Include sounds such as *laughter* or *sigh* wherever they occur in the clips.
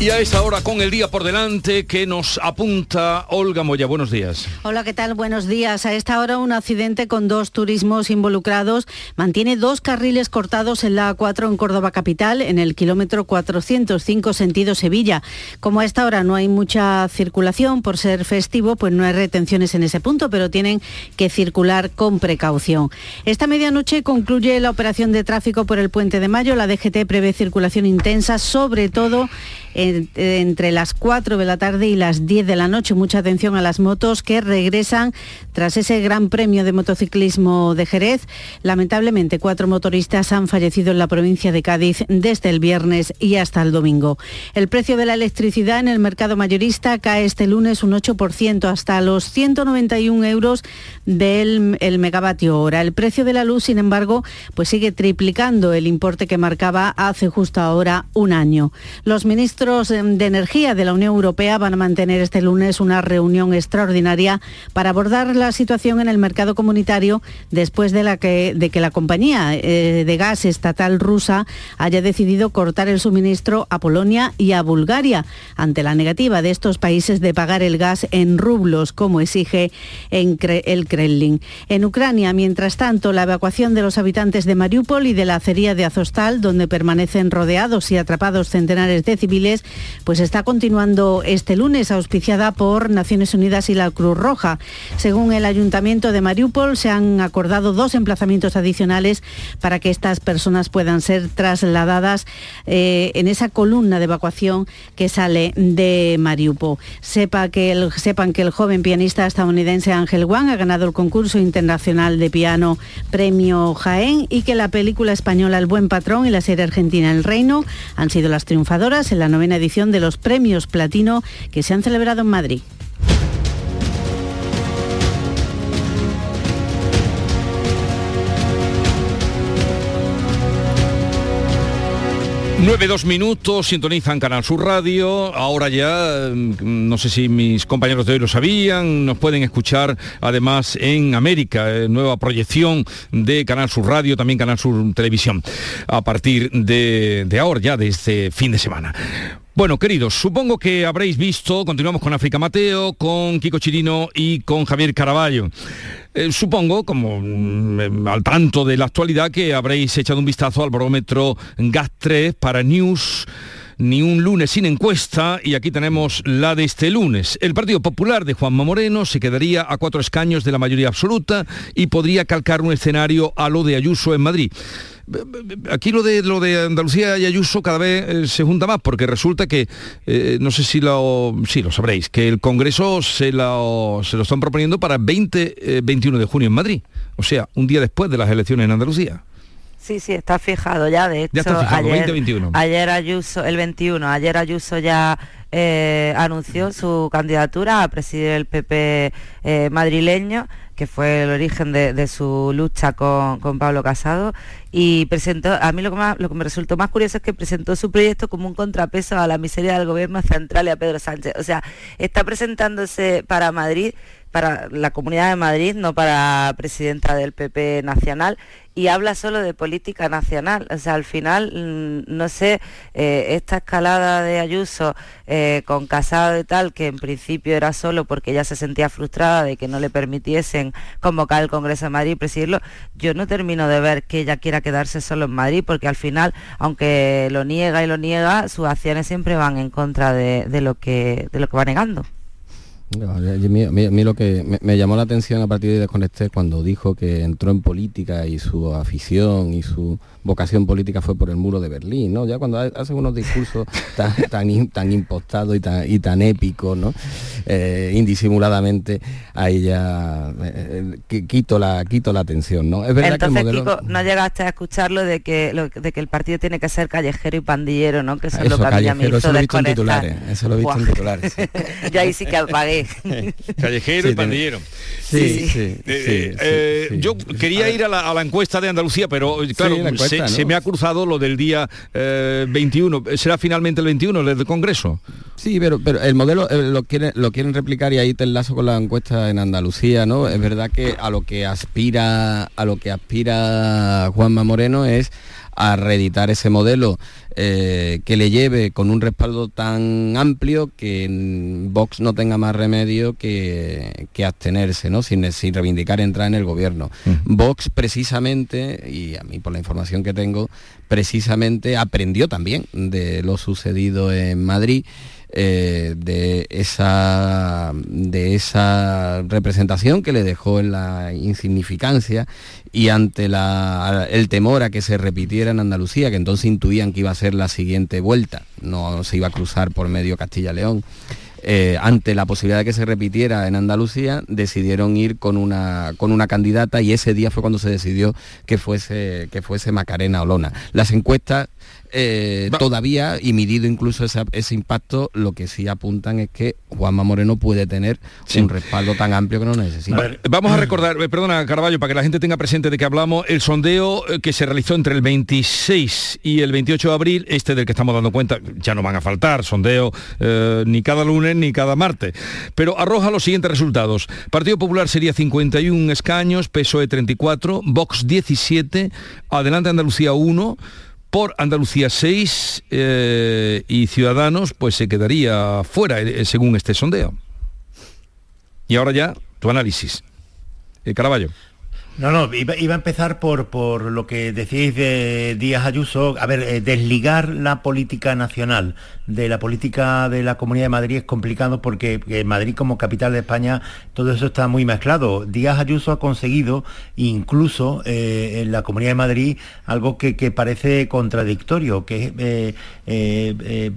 Y a esta hora con el día por delante que nos apunta Olga Moya. Buenos días. Hola, ¿qué tal? Buenos días. A esta hora un accidente con dos turismos involucrados mantiene dos carriles cortados en la A4 en Córdoba capital en el kilómetro 405 sentido Sevilla. Como a esta hora no hay mucha circulación por ser festivo, pues no hay retenciones en ese punto, pero tienen que circular con precaución. Esta medianoche concluye la operación de tráfico por el puente de Mayo. La DGT prevé circulación intensa, sobre todo entre las 4 de la tarde y las 10 de la noche. Mucha atención a las motos que regresan tras ese gran premio de motociclismo de Jerez. Lamentablemente, cuatro motoristas han fallecido en la provincia de Cádiz desde el viernes y hasta el domingo. El precio de la electricidad en el mercado mayorista cae este lunes un 8% hasta los 191 euros del el megavatio hora. El precio de la luz, sin embargo, pues sigue triplicando el importe que marcaba hace justo ahora un año. Los ministros de Energía de la Unión Europea van a mantener este lunes una reunión extraordinaria para abordar la situación en el mercado comunitario después de, la que, de que la compañía eh, de gas estatal rusa haya decidido cortar el suministro a Polonia y a Bulgaria ante la negativa de estos países de pagar el gas en rublos como exige el Kremlin. En Ucrania, mientras tanto, la evacuación de los habitantes de Mariupol y de la acería de Azostal, donde permanecen rodeados y atrapados centenares de civiles, pues está continuando este lunes, auspiciada por Naciones Unidas y la Cruz Roja. Según el Ayuntamiento de Mariupol, se han acordado dos emplazamientos adicionales para que estas personas puedan ser trasladadas eh, en esa columna de evacuación que sale de Mariupol. Sepa que el, sepan que el joven pianista estadounidense Ángel Wang ha ganado el concurso internacional de piano Premio Jaén y que la película española El Buen Patrón y la serie argentina El Reino han sido las triunfadoras en la novena edición de los premios Platino que se han celebrado en Madrid. Nueve, dos minutos, sintonizan Canal Sur Radio. Ahora ya, mm, no sé si mis compañeros de hoy lo sabían, nos pueden escuchar además en América, eh, nueva proyección de Canal Sur Radio, también Canal Sur Televisión, a partir de, de ahora, ya de este fin de semana. Bueno, queridos, supongo que habréis visto, continuamos con África Mateo, con Kiko Chirino y con Javier Caraballo. Eh, supongo, como mm, al tanto de la actualidad, que habréis echado un vistazo al barómetro GAS 3 para News ni un lunes sin encuesta y aquí tenemos la de este lunes. El Partido Popular de Juanma Moreno se quedaría a cuatro escaños de la mayoría absoluta y podría calcar un escenario a lo de Ayuso en Madrid aquí lo de lo de Andalucía y Ayuso cada vez eh, se junta más porque resulta que eh, no sé si lo sí lo sabréis que el Congreso se lo, se lo están proponiendo para 20 21 eh, de junio en Madrid o sea un día después de las elecciones en Andalucía. Sí, sí, está fijado ya, de hecho, ayer, ayer Ayuso, el 21, ayer Ayuso ya anunció su candidatura a presidir el PP madrileño que fue el origen de, su lucha con, Pablo Casado, y presentó, a mí lo que, lo que me resultó más curioso es que presentó su proyecto como un contrapeso a la miseria del gobierno central y a Pedro Sánchez. O sea, está presentándose para Madrid para la Comunidad de Madrid, no para presidenta del PP nacional, y habla solo de política nacional. O sea, al final, mm, no sé, eh, esta escalada de Ayuso eh, con Casado y tal, que en principio era solo porque ella se sentía frustrada de que no le permitiesen convocar el Congreso de Madrid y presidirlo, yo no termino de ver que ella quiera quedarse solo en Madrid, porque al final, aunque lo niega y lo niega, sus acciones siempre van en contra de, lo, que, de lo que va negando. A mí, lo que me, llamó la atención a partir de Desconecté cuando dijo que entró en política y su afición y su vocación política fue por el muro de Berlín, ¿no? Ya cuando hacen unos discursos *laughs* tan, tan, tan impostados y tan, y tan épicos, ¿no? Eh, indisimuladamente, ahí ya eh, eh, quito, la, quito la atención, ¿no? Es verdad que el modelo... no llegaste a escucharlo de que, de que el partido tiene que ser callejero y pandillero, ¿no? Que eso, es lo que a mí me hizo eso lo he visto en titulares, eso lo he visto en titulares. *laughs* Yo ahí sí que apagué calle. *laughs* Callejero y pandillero. Sí, sí. Eh, eh, yo quería ir a la, encuesta de Andalucía, pero claro, se, me ha cruzado lo del día 21. ¿Será finalmente el 21 el del Congreso? Sí, pero, pero el modelo lo, quieren, lo quieren replicar y ahí te enlazo con la encuesta en Andalucía, ¿no? Es verdad que a lo que aspira, a lo que aspira Juanma Moreno es a reeditar ese modelo eh, que le lleve con un respaldo tan amplio que Vox no tenga más remedio que, abstenerse, ¿no? Sin, sin, reivindicar entrar en el gobierno. Mm. Vox precisamente, y a mí por la información que tengo, precisamente aprendió también de lo sucedido en Madrid eh, de, esa, de esa representación que le dejó en la insignificancia y ante el temor a que se repitiera en Andalucía, que entonces intuían que iba a ser la siguiente vuelta, no se iba a cruzar por medio Castilla-León. Eh, ante la posibilidad de que se repitiera en Andalucía, decidieron ir con una, con una candidata y ese día fue cuando se decidió que fuese, que fuese Macarena Olona. Las encuestas eh, todavía, y medido incluso ese, impacto, lo que sí apuntan es que Juanma Moreno puede tener un respaldo tan amplio que no necesita. vamos a recordar, eh, perdona Caraballo, para que la gente tenga presente de que hablamos, el sondeo eh, que se realizó entre el 26 y el 28 de abril, este del que estamos dando cuenta, ya no van a faltar, sondeo ni cada lunes ni cada martes, pero arroja los siguientes resultados. Partido Popular sería 51 escaños, PSOE 34, Vox 17, Adelante Andalucía 1, por Andalucía 6 eh, y Ciudadanos pues se quedaría fuera eh, según este sondeo. Y ahora ya tu análisis. Eh, Caraballo. No, no, iba, a empezar por, por, lo que decíais de Díaz Ayuso. A ver, eh, desligar la política nacional de la política de la Comunidad de Madrid es complicado porque Madrid como capital de España todo eso está muy mezclado. Díaz Ayuso ha conseguido incluso eh, en la Comunidad de Madrid algo que, parece contradictorio, que es eh,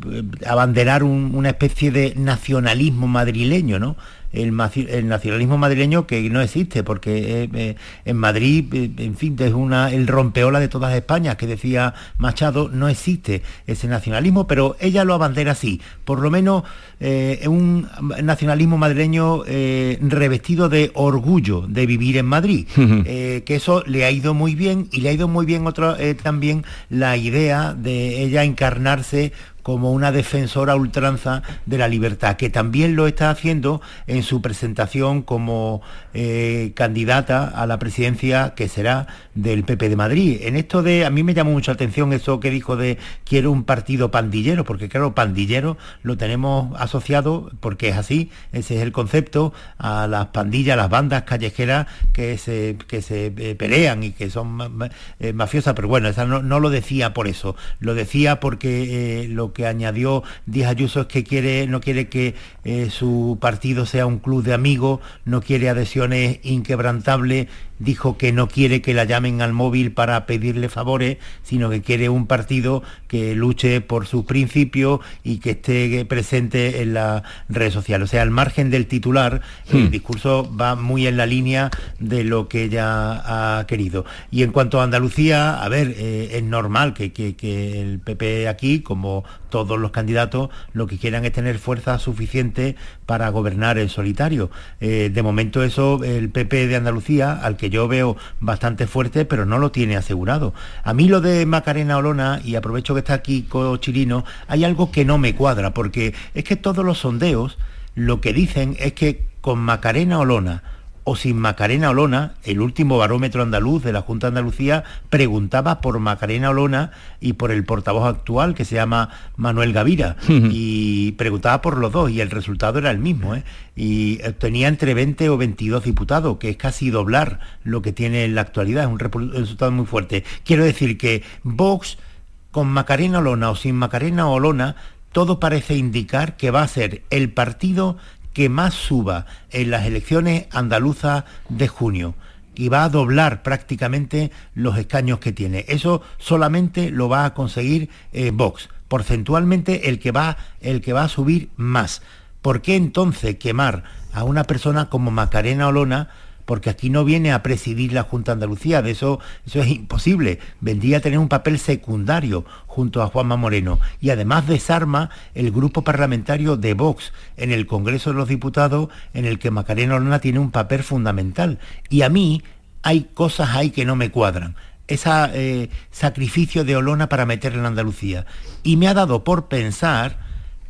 abanderar una especie de nacionalismo madrileño, ¿no? El, nacionalismo madrileño que no existe, porque eh, eh, en Madrid, eh, en fin, es una, el rompeola de todas España, que decía Machado, no existe ese nacionalismo, pero ella lo abandera así, por lo menos un nacionalismo madrileño revestido de orgullo de vivir en Madrid, *laughs* que eso le ha ido muy bien y le ha ido muy bien otra, también la idea de ella encarnarse como una defensora ultranza de la libertad, que también lo está haciendo en su presentación como eh, candidata a la presidencia que será del PP de Madrid. En esto de, a mí me llamó mucha atención eso que dijo de quiero un partido pandillero, porque claro, pandillero lo tenemos asociado, porque es así, ese es el concepto, a las pandillas, las bandas callejeras que se, que se eh, pelean y que son eh, mafiosas, pero bueno, esa no, lo decía por eso, lo decía porque lo que añadió Díaz Ayuso es que quiere, no quiere que eh, su partido sea un club de amigos, no quiere adhesiones inquebrantables dijo que no quiere que la llamen al móvil para pedirle favores, sino que quiere un partido que luche por sus principios y que esté presente en la red social. O sea, al margen del titular, el hmm. discurso va muy en la línea de lo que ella ha querido. Y en cuanto a Andalucía, a ver, eh, es normal que, el PP aquí, como todos los candidatos, lo que quieran es tener fuerza suficiente para gobernar en solitario. Eh, de momento eso, el PP de Andalucía, al que yo veo bastante fuerte, pero no lo tiene asegurado. A mí lo de Macarena Olona, y aprovecho que está aquí Chirino, hay algo que no me cuadra, porque es que todos los sondeos lo que dicen es que con Macarena Olona o sin Macarena Olona, el último barómetro andaluz de la Junta de Andalucía preguntaba por Macarena Olona y por el portavoz actual que se llama Manuel Gavira y preguntaba por los dos y el resultado era el mismo ¿eh? y tenía entre 20 o 22 diputados que es casi doblar lo que tiene en la actualidad, es un resultado muy fuerte. Quiero decir que Vox con Macarena Olona o sin Macarena Olona todo parece indicar que va a ser el partido que más suba en las elecciones andaluzas de junio y va a doblar prácticamente los escaños que tiene. Eso solamente lo va a conseguir eh, Vox, porcentualmente el que, va, el que va a subir más. ¿Por qué entonces quemar a una persona como Macarena Olona porque aquí no viene a presidir la Junta de Andalucía, de eso, eso es imposible, vendría a tener un papel secundario junto a Juanma Moreno y además desarma el grupo parlamentario de Vox en el Congreso de los Diputados en el que Macarena Olona tiene un papel fundamental. Y a mí hay cosas ahí que no me cuadran ese eh, sacrificio de Olona para meterla en Andalucía. Y me ha dado por pensar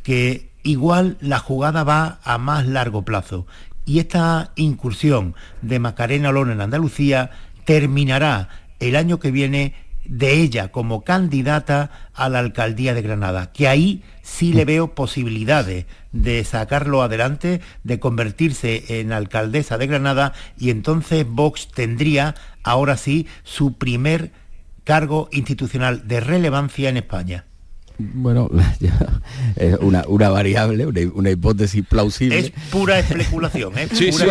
que igual la jugada va a más largo plazo. Y esta incursión de Macarena Olona en Andalucía terminará el año que viene de ella como candidata a la alcaldía de Granada, que ahí sí le veo posibilidades de sacarlo adelante, de convertirse en alcaldesa de Granada y entonces Vox tendría ahora sí su primer cargo institucional de relevancia en España. Bueno, *laughs* es una, variable, una, hipótesis plausible. Es pura especulación. ¿eh? *laughs* Sí, sí,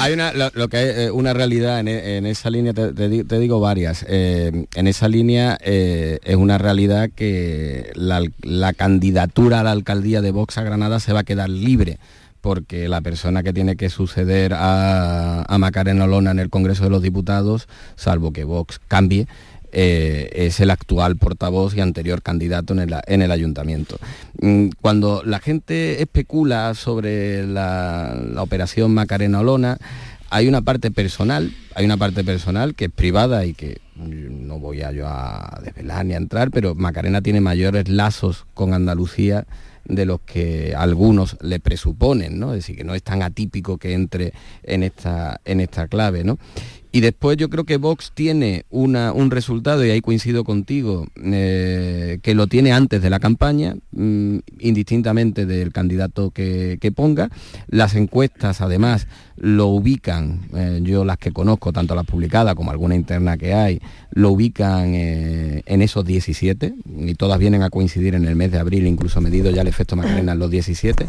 hay una, lo, que hay eh, una realidad en, esa línea, te, digo varias. Eh, en esa línea es una realidad que la, candidatura a la alcaldía de Vox a Granada se va a quedar libre porque la persona que tiene que suceder a, a Macarena Olona en el Congreso de los Diputados, salvo que Vox cambie, eh, es el actual portavoz y anterior candidato en el, ayuntamiento. Mm, cuando la gente especula sobre la, operación Macarena Olona, hay una parte personal, hay una parte personal que es privada y que no voy a yo a desvelar ni a entrar, pero Macarena tiene mayores lazos con Andalucía de los que algunos le presuponen, ¿no? Es decir, que no es tan atípico que entre en esta, en esta clave, ¿no? Y después yo creo que Vox tiene un resultado, y ahí coincido contigo, eh, que lo tiene antes de la campaña, mm, indistintamente del candidato que, ponga. Las encuestas, además, lo ubican, eh, yo las que conozco, tanto las publicadas como alguna interna que hay, lo ubican eh, en esos 17, y todas vienen a coincidir en el mes de abril, incluso medido ya el efecto Macarena en los 17.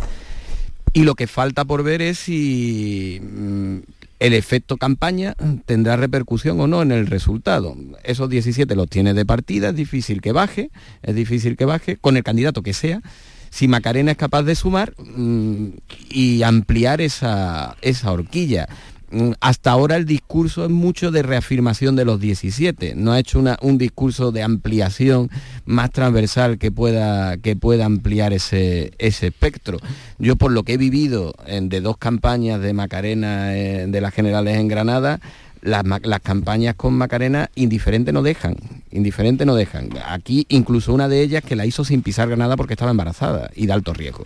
Y lo que falta por ver es si mm, el efecto campaña tendrá repercusión o no en el resultado. Esos 17 los tiene de partida, es difícil que baje, es difícil que baje, con el candidato que sea, si Macarena es capaz de sumar mm, y ampliar esa, esa horquilla. Mm, hasta ahora el discurso es mucho de reafirmación de los 17, no ha hecho un discurso de ampliación más transversal que pueda, que pueda ampliar ese, ese espectro. Yo por lo que he vivido en, de dos campañas de Macarena eh, de las generales en Granada, las, las, campañas con Macarena indiferente no dejan, indiferente no dejan. Aquí incluso una de ellas que la hizo sin pisar Granada porque estaba embarazada y de alto riesgo.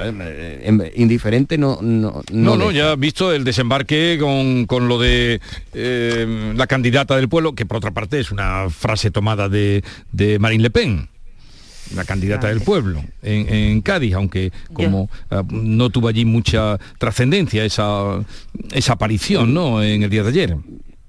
Eh, indiferente no no no, no, ya visto el desembarque con, lo de eh, la candidata del pueblo que por otra parte es una frase tomada de, de Marine Le Pen la candidata del pueblo en, Cádiz, aunque como ah, no tuvo allí mucha trascendencia esa, esa aparición ¿no? en el día de ayer.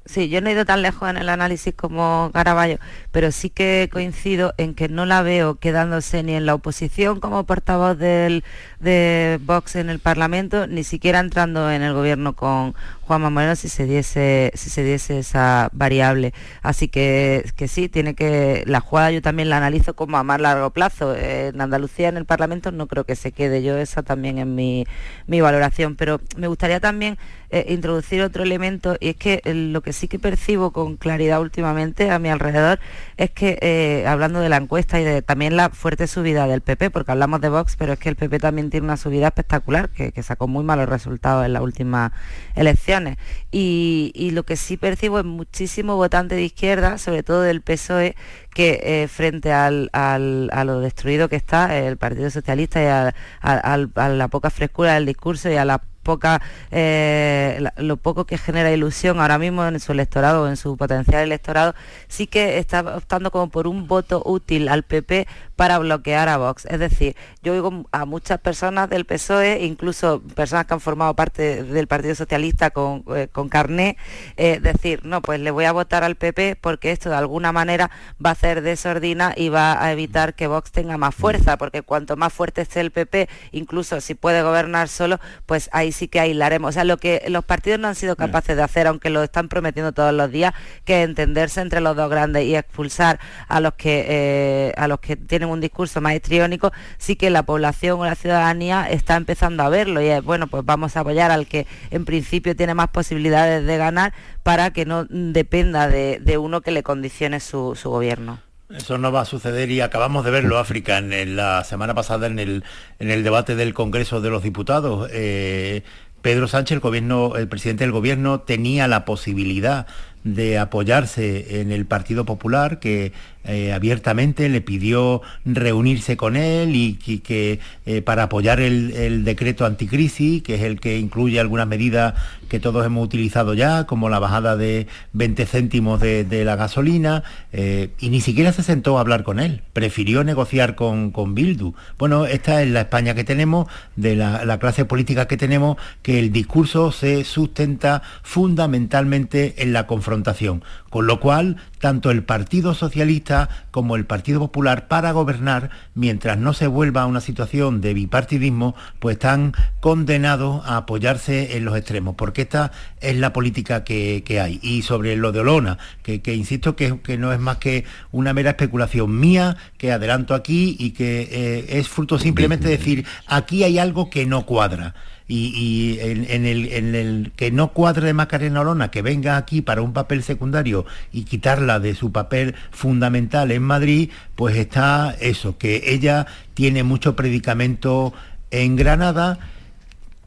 Sí, yo no he ido tan lejos en el análisis como Caraballo, pero sí que coincido en que no la veo quedándose ni en la oposición como portavoz del, de Vox en el Parlamento, ni siquiera entrando en el gobierno con Juanma Moreno si se diese, si se diese esa variable. Así que, que sí, tiene que. La jugada yo también la analizo como a más largo plazo. En Andalucía, en el Parlamento, no creo que se quede. Yo esa también en mi, mi valoración. Pero me gustaría también eh, introducir otro elemento, y es que eh, lo que sí que percibo con claridad últimamente a mi alrededor es que, eh, hablando de la encuesta y de también la fuerte subida del PP, porque hablamos de Vox, pero es que el PP también tiene una subida espectacular, que, sacó muy malos resultados en las últimas elecciones. Y, lo que sí percibo es muchísimo votante de izquierda, sobre todo del PSOE, que eh, frente al, a lo destruido que está el Partido Socialista y a la poca frescura del discurso y a la poca, eh, lo poco que genera ilusión ahora mismo en su electorado, en su potencial electorado, sí que está optando como por un voto útil al PP para bloquear a Vox. Es decir, yo oigo a muchas personas del PSOE, incluso personas que han formado parte del Partido Socialista con, eh, con carné, eh, decir, no, pues le voy a votar al PP porque esto de alguna manera va a hacer desordina y va a evitar que Vox tenga más fuerza, porque cuanto más fuerte esté el PP, incluso si puede gobernar solo, pues ahí sí que aislaremos. O sea, lo que los partidos no han sido capaces de hacer, aunque lo están prometiendo todos los días, que entenderse entre los dos grandes y expulsar a los que, eh, a los que tienen tienen un discurso más histriónico, sí que la población o la ciudadanía está empezando a verlo y es, bueno, pues vamos a apoyar al que en principio tiene más posibilidades de ganar para que no dependa de, uno que le condicione su, gobierno. Eso no va a suceder y acabamos de verlo, África, en, la semana pasada en el, en el debate del Congreso de los Diputados. Eh, Pedro Sánchez, el, gobierno, el presidente del gobierno, tenía la posibilidad de apoyarse en el Partido Popular, que eh, abiertamente le pidió reunirse con él y, que eh, para apoyar el, decreto anticrisis, que es el que incluye algunas medidas que todos hemos utilizado ya, como la bajada de 20 céntimos de, la gasolina, eh, y ni siquiera se sentó a hablar con él, prefirió negociar con, con Bildu. Bueno, esta es la España que tenemos, de la, la clase política que tenemos, que el discurso se sustenta fundamentalmente en la confrontación, con lo cual tanto el Partido Socialista como el Partido Popular para gobernar, mientras no se vuelva a una situación de bipartidismo, pues están condenados a apoyarse en los extremos, porque esta es la política que, hay. Y sobre lo de Olona, que, insisto que, no es más que una mera especulación mía, que adelanto aquí y que eh, es fruto simplemente de decir, aquí hay algo que no cuadra y, en, el, que no cuadre de Macarena Olona, que venga aquí para un papel secundario y quitarla de su papel fundamental en Madrid, pues está eso, que ella tiene mucho predicamento en Granada,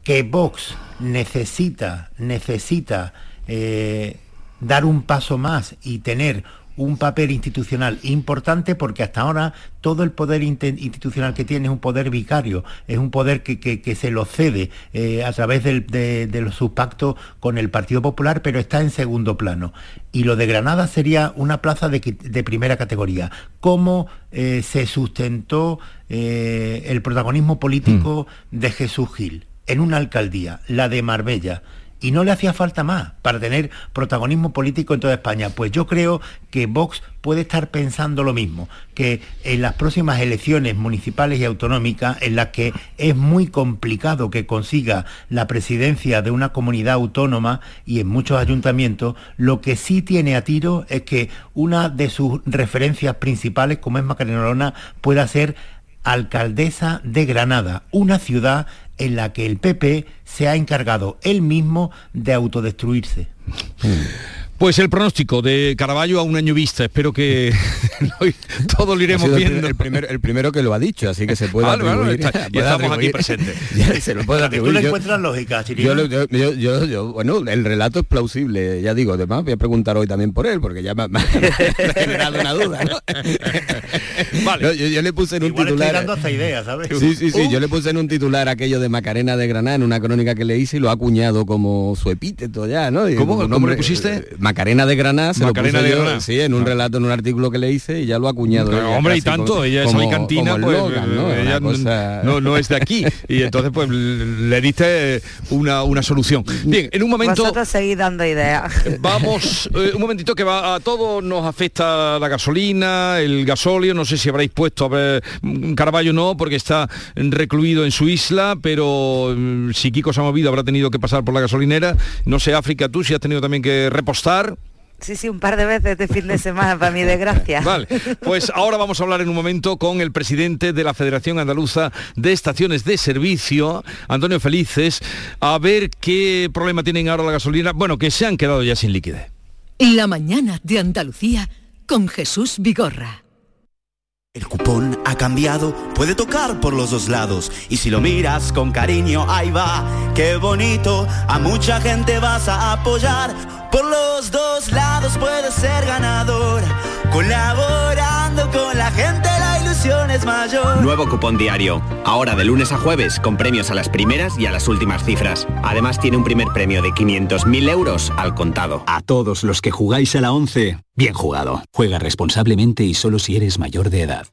que Vox necesita, necesita eh, dar un paso más y tener un papel institucional importante porque hasta ahora todo el poder institucional que tiene es un poder vicario, es un poder que, se lo cede eh, a través de, los, sus pactos con el Partido Popular, pero está en segundo plano. Y lo de Granada sería una plaza de, primera categoría. ¿Cómo eh, se sustentó eh, el protagonismo político mm. de Jesús Gil? En una alcaldía, la de Marbella, y no le hacía falta más para tener protagonismo político en toda España. Pues yo creo que Vox puede estar pensando lo mismo, que en las próximas elecciones municipales y autonómicas, en las que es muy complicado que consiga la presidencia de una comunidad autónoma y en muchos ayuntamientos, lo que sí tiene a tiro es que una de sus referencias principales, como es Macarena Olona, pueda ser alcaldesa de Granada, una ciudad en la que el PP se ha encargado él mismo de autodestruirse. *laughs* Pues el pronóstico de Caraballo a un año vista, espero que *laughs* todo lo iremos viendo. El, el, primero que lo ha dicho, así que se puede atribuir, y estamos aquí presentes. *laughs* se lo puede atribuir. Tú le encuentras lógica, yo, yo, yo, bueno, el relato es plausible, ya digo, además voy a preguntar hoy también por él, porque ya me, *laughs* ha generado una duda, ¿no? vale. yo, le puse en un titular... dando esta idea, ¿sabes? Sí, sí, sí, yo le puse en un titular aquello de Macarena de Granada, en una crónica que le hice y lo ha acuñado como su epíteto ya, ¿no? ¿Cómo, ¿Cómo le pusiste? Macarena de Granada, se Macarena lo puse sí, en un ah. relato, en un artículo que le hice y ya lo ha acuñado. hombre, y tanto, ella es cantina, pues ¿no? ella no, es de aquí. Y entonces pues le diste una, una solución. Bien, en un momento... Vosotros seguís dando ideas. Vamos, eh, un momentito que va a todos nos afecta la gasolina, el gasóleo, no sé si habréis puesto a ver, Caraballo no, porque está recluido en su isla, pero mm, si Kiko se ha movido habrá tenido que pasar por la gasolinera. No sé, África, tú si has tenido también que repostar. Sí, sí, un par de veces este fin de semana, para mi desgracia. *laughs* Vale, pues ahora vamos a hablar en un momento con el presidente de la Federación Andaluza de Estaciones de Servicio, Antonio Felices, a ver qué problema tienen ahora la gasolina. Bueno, que se han quedado ya sin liquidez. La mañana de Andalucía con Jesús Vigorra. El cupón ha cambiado, puede tocar por los dos lados. Y si lo miras con cariño, ahí va, qué bonito. A mucha gente vas a apoyar. Por los dos lados puedes ser ganador. Colaborando con la gente, la ilusión es mayor. Nuevo cupón diario. Ahora de lunes a jueves, con premios a las primeras y a las últimas cifras. Además tiene un primer premio de 500.000 euros al contado. A todos los que jugáis a la 11, bien jugado. Juega responsablemente y solo si eres mayor de edad.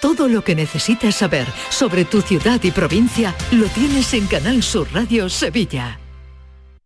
Todo lo que necesitas saber sobre tu ciudad y provincia lo tienes en Canal Sur Radio Sevilla.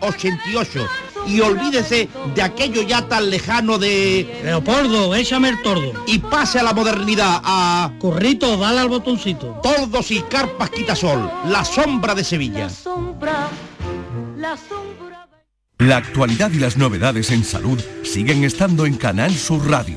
88 y olvídese de aquello ya tan lejano de... Leopoldo, échame el tordo. Y pase a la modernidad, a... Corrito, dale al botoncito. Tordos y carpas quitasol, la sombra de Sevilla. La sombra, la sombra... La actualidad y las novedades en salud siguen estando en Canal Sur Radio,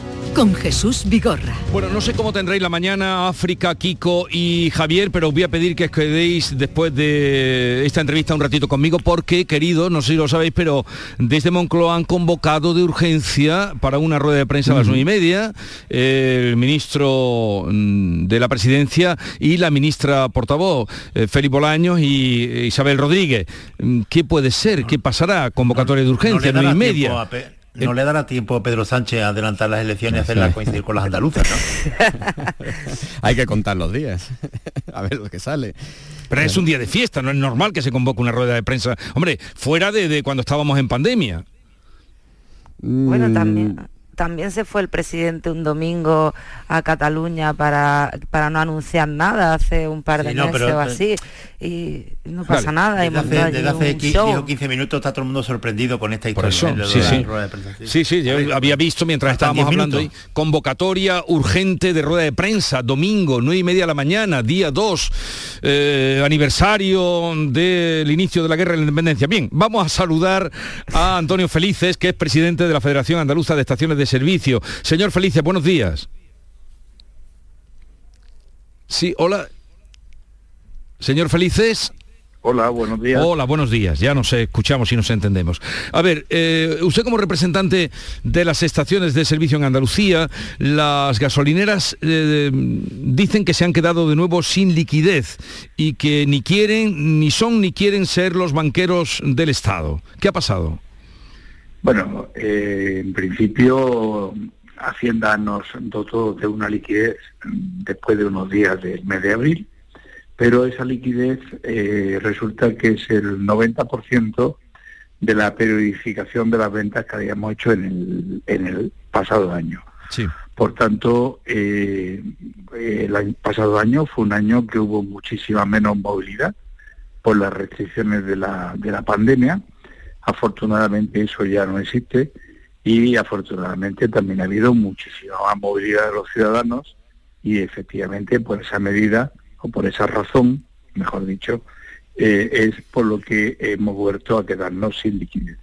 con Jesús Vigorra. Bueno, no sé cómo tendréis la mañana África, Kiko y Javier, pero os voy a pedir que os quedéis después de esta entrevista un ratito conmigo porque, querido, no sé si lo sabéis, pero desde Moncloa han convocado de urgencia para una rueda de prensa a las nueve y media el ministro mm, de la presidencia y la ministra portavoz, eh, Félix Bolaños y Isabel Rodríguez. Mm, ¿Qué puede ser? ¿Qué pasará? Convocatoria de urgencia, nueve y media. No le dará tiempo a Pedro Sánchez a adelantar las elecciones y hacerlas coincidir con las andaluzas, ¿no? *laughs* Hay que contar los días, *laughs* a ver lo que sale. Pero es un día de fiesta, no es normal que se convoque una rueda de prensa. Hombre, fuera de, cuando estábamos en pandemia. Bueno, también también se fue el presidente un domingo a Cataluña para, para no anunciar nada hace un par de meses o así y no pasa nada. Desde hace, 15, minutos está todo el mundo sorprendido con esta historia. sí, sí. sí, sí, yo había visto mientras estábamos hablando ahí, convocatoria urgente de rueda de prensa, domingo, 9 y media de la mañana, día 2, eh, aniversario del inicio de la guerra de la independencia. Bien, vamos a saludar a Antonio Felices, que es presidente de la Federación Andaluza de Estaciones de Servicio. Señor Felices, buenos días. Sí, hola. Señor Felices. Hola, buenos días. Hola, buenos días. Ya nos escuchamos y nos entendemos. A ver, eh, usted como representante de las estaciones de servicio en Andalucía, las gasolineras eh, dicen que se han quedado de nuevo sin liquidez y que ni quieren, ni son, ni quieren ser los banqueros del Estado. ¿Qué ha pasado? Bueno, eh, en principio Hacienda nos dotó de una liquidez después de unos días del mes de abril pero esa liquidez eh, resulta que es el 90% de la periodificación de las ventas que habíamos hecho en el, pasado año. Por tanto, eh, el pasado año fue un año que hubo muchísima menos movilidad por las restricciones de la, de la pandemia. Afortunadamente eso ya no existe y afortunadamente también ha habido muchísima movilidad de los ciudadanos y efectivamente por esa medida o por esa razón, mejor dicho, eh, es por lo que hemos vuelto a quedarnos sin liquidez.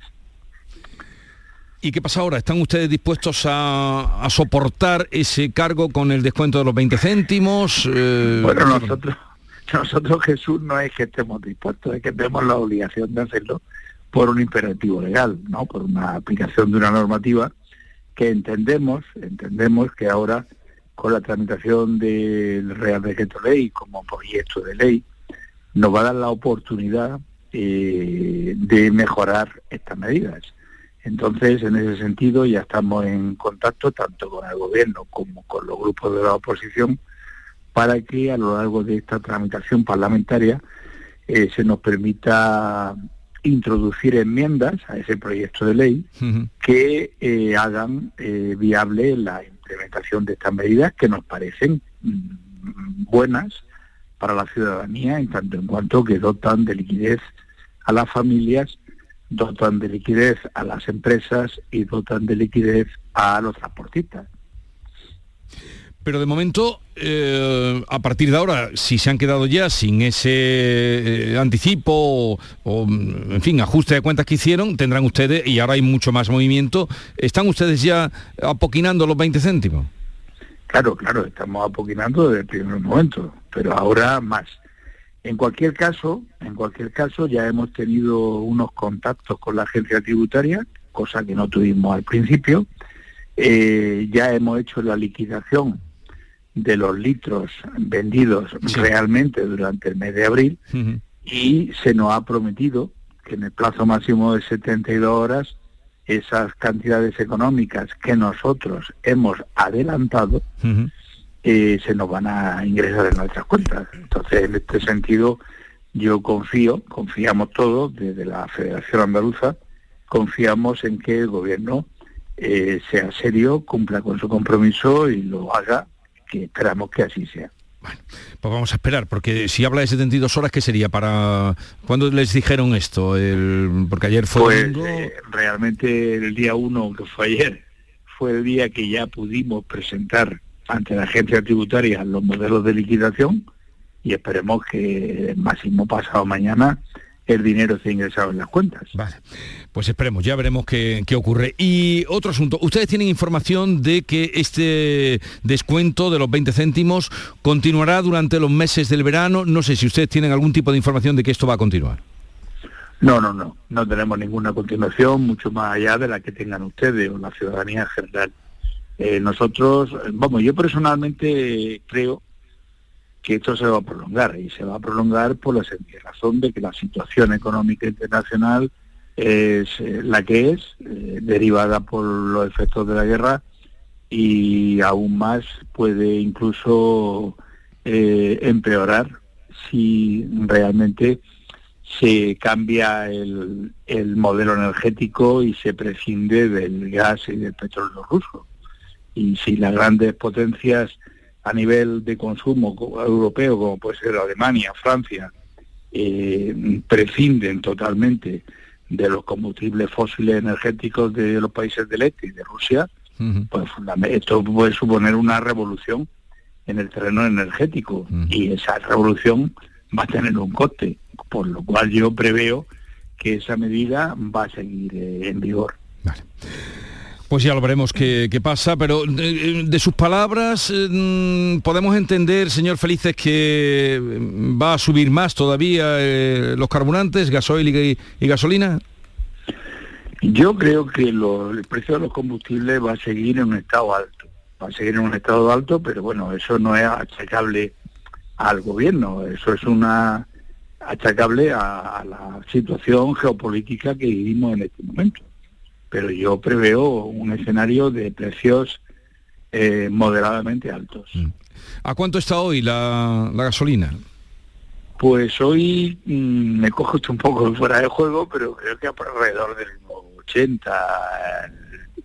¿Y qué pasa ahora? ¿Están ustedes dispuestos a, soportar ese cargo con el descuento de los 20 céntimos? Eh, bueno, nosotros, *laughs* nosotros Jesús no es que estemos dispuestos, es que tenemos la obligación de hacerlo por un imperativo legal, ¿no? Por una aplicación de una normativa que entendemos, entendemos que ahora con la tramitación del Real Decreto Ley como proyecto de ley, nos va a dar la oportunidad eh, de mejorar estas medidas. Entonces, en ese sentido, ya estamos en contacto tanto con el Gobierno como con los grupos de la oposición para que a lo largo de esta tramitación parlamentaria eh, se nos permita introducir enmiendas a ese proyecto de ley que eh, hagan viable la implementación de estas medidas que nos parecen mm, buenas para la ciudadanía en tanto en cuanto que dotan de liquidez a las familias, dotan de liquidez a las empresas y dotan de liquidez a los transportistas. Pero de momento, eh, a partir de ahora, si se han quedado ya sin ese eh, anticipo o, en fin, ajuste de cuentas que hicieron, tendrán ustedes, y ahora hay mucho más movimiento, ¿están ustedes ya apoquinando los 20 céntimos? Claro, claro, estamos apoquinando desde el primer momento, pero ahora más. En cualquier caso, en cualquier caso, ya hemos tenido unos contactos con la agencia tributaria, cosa que no tuvimos al principio. Eh, ya hemos hecho la liquidación de los litros vendidos realmente durante el mes de abril y se nos ha prometido que en el plazo máximo de 72 horas esas cantidades económicas que nosotros hemos adelantado eh, se nos van a ingresar en nuestras cuentas. Entonces, en este sentido, yo confío, confiamos todos desde la Federación Andaluza, confiamos en que el gobierno eh, sea serio, cumpla con su compromiso y lo haga que esperamos que así sea. Bueno, pues vamos a esperar, porque si habla de 72 horas, ¿qué sería para... ¿Cuándo les dijeron esto? El... Porque ayer fue... Pues, eh, realmente el día 1, que fue ayer, fue el día que ya pudimos presentar ante la agencia tributaria los modelos de liquidación y esperemos que máximo pasado mañana el dinero se ingresado en las cuentas. Vale, pues esperemos, ya veremos qué, ocurre. Y otro asunto, ustedes tienen información de que este descuento de los 20 céntimos continuará durante los meses del verano. No sé si ustedes tienen algún tipo de información de que esto va a continuar. No, no, no, no tenemos ninguna continuación, mucho más allá de la que tengan ustedes o la ciudadanía en general. Eh, nosotros, vamos, yo personalmente creo que esto se va a prolongar y se va a prolongar por la sencilla razón de que la situación económica internacional es eh, la que es, eh, derivada por los efectos de la guerra y aún más puede incluso eh, empeorar si realmente se cambia el, el modelo energético y se prescinde del gas y del petróleo ruso. Y si las grandes potencias a nivel de consumo europeo, como puede ser Alemania, Francia, eh, prescinden totalmente de los combustibles fósiles energéticos de los países del este y de Rusia, pues esto puede suponer una revolución en el terreno energético y esa revolución va a tener un coste, por lo cual yo preveo que esa medida va a seguir eh, en vigor. Pues ya lo veremos qué, pasa, pero de, sus palabras mm, podemos entender, señor Felices, que mm, va a subir más todavía eh, los carburantes, gasoil y, gasolina. Yo creo que el precio de los combustibles va a seguir en un estado alto, va a seguir en un estado alto, pero bueno, eso no es achacable al gobierno, eso es una achacable a la situación geopolítica que vivimos en este momento pero yo preveo un escenario de precios eh, moderadamente altos. Mm. ¿A cuánto está hoy la, gasolina? Pues hoy mm, me cojo un poco *laughs* fuera de juego, pero creo que por alrededor del 80,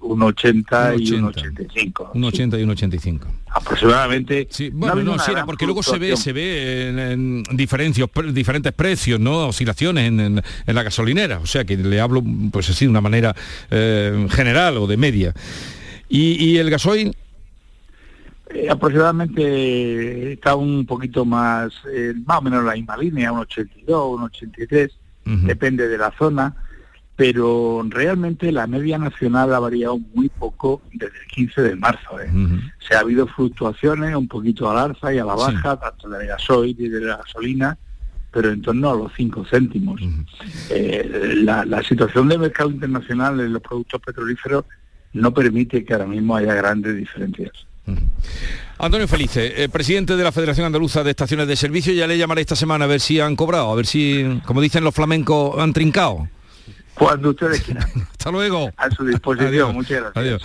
un 80 y un 85. Un 80 y un 85. Aproximadamente. Sí, bueno, no, sí, porque luego se ve, se ve en, diferencios, diferentes precios, ¿no? Oscilaciones en, la gasolinera. O sea que le hablo, pues así, de una manera eh, general o de media. ¿Y, el gasoil? Eh, aproximadamente está un poquito más, eh, más o menos la misma línea, un 82, un 83, depende de la zona pero realmente la media nacional ha variado muy poco desde el 15 de marzo. ¿eh? Se ha habido fluctuaciones un poquito al alza y a la baja, tanto de gasoil y de la gasolina, pero en torno a los 5 céntimos. Eh, la, situación del mercado internacional en los productos petrolíferos no permite que ahora mismo haya grandes diferencias. Antonio Felice, eh, presidente de la Federación Andaluza de Estaciones de Servicio, ya le llamaré esta semana a ver si han cobrado, a ver si, como dicen los flamencos, han trincado. Cuando ustedes quieran. *laughs* Hasta luego. A su disposición. Muchas gracias. Adiós.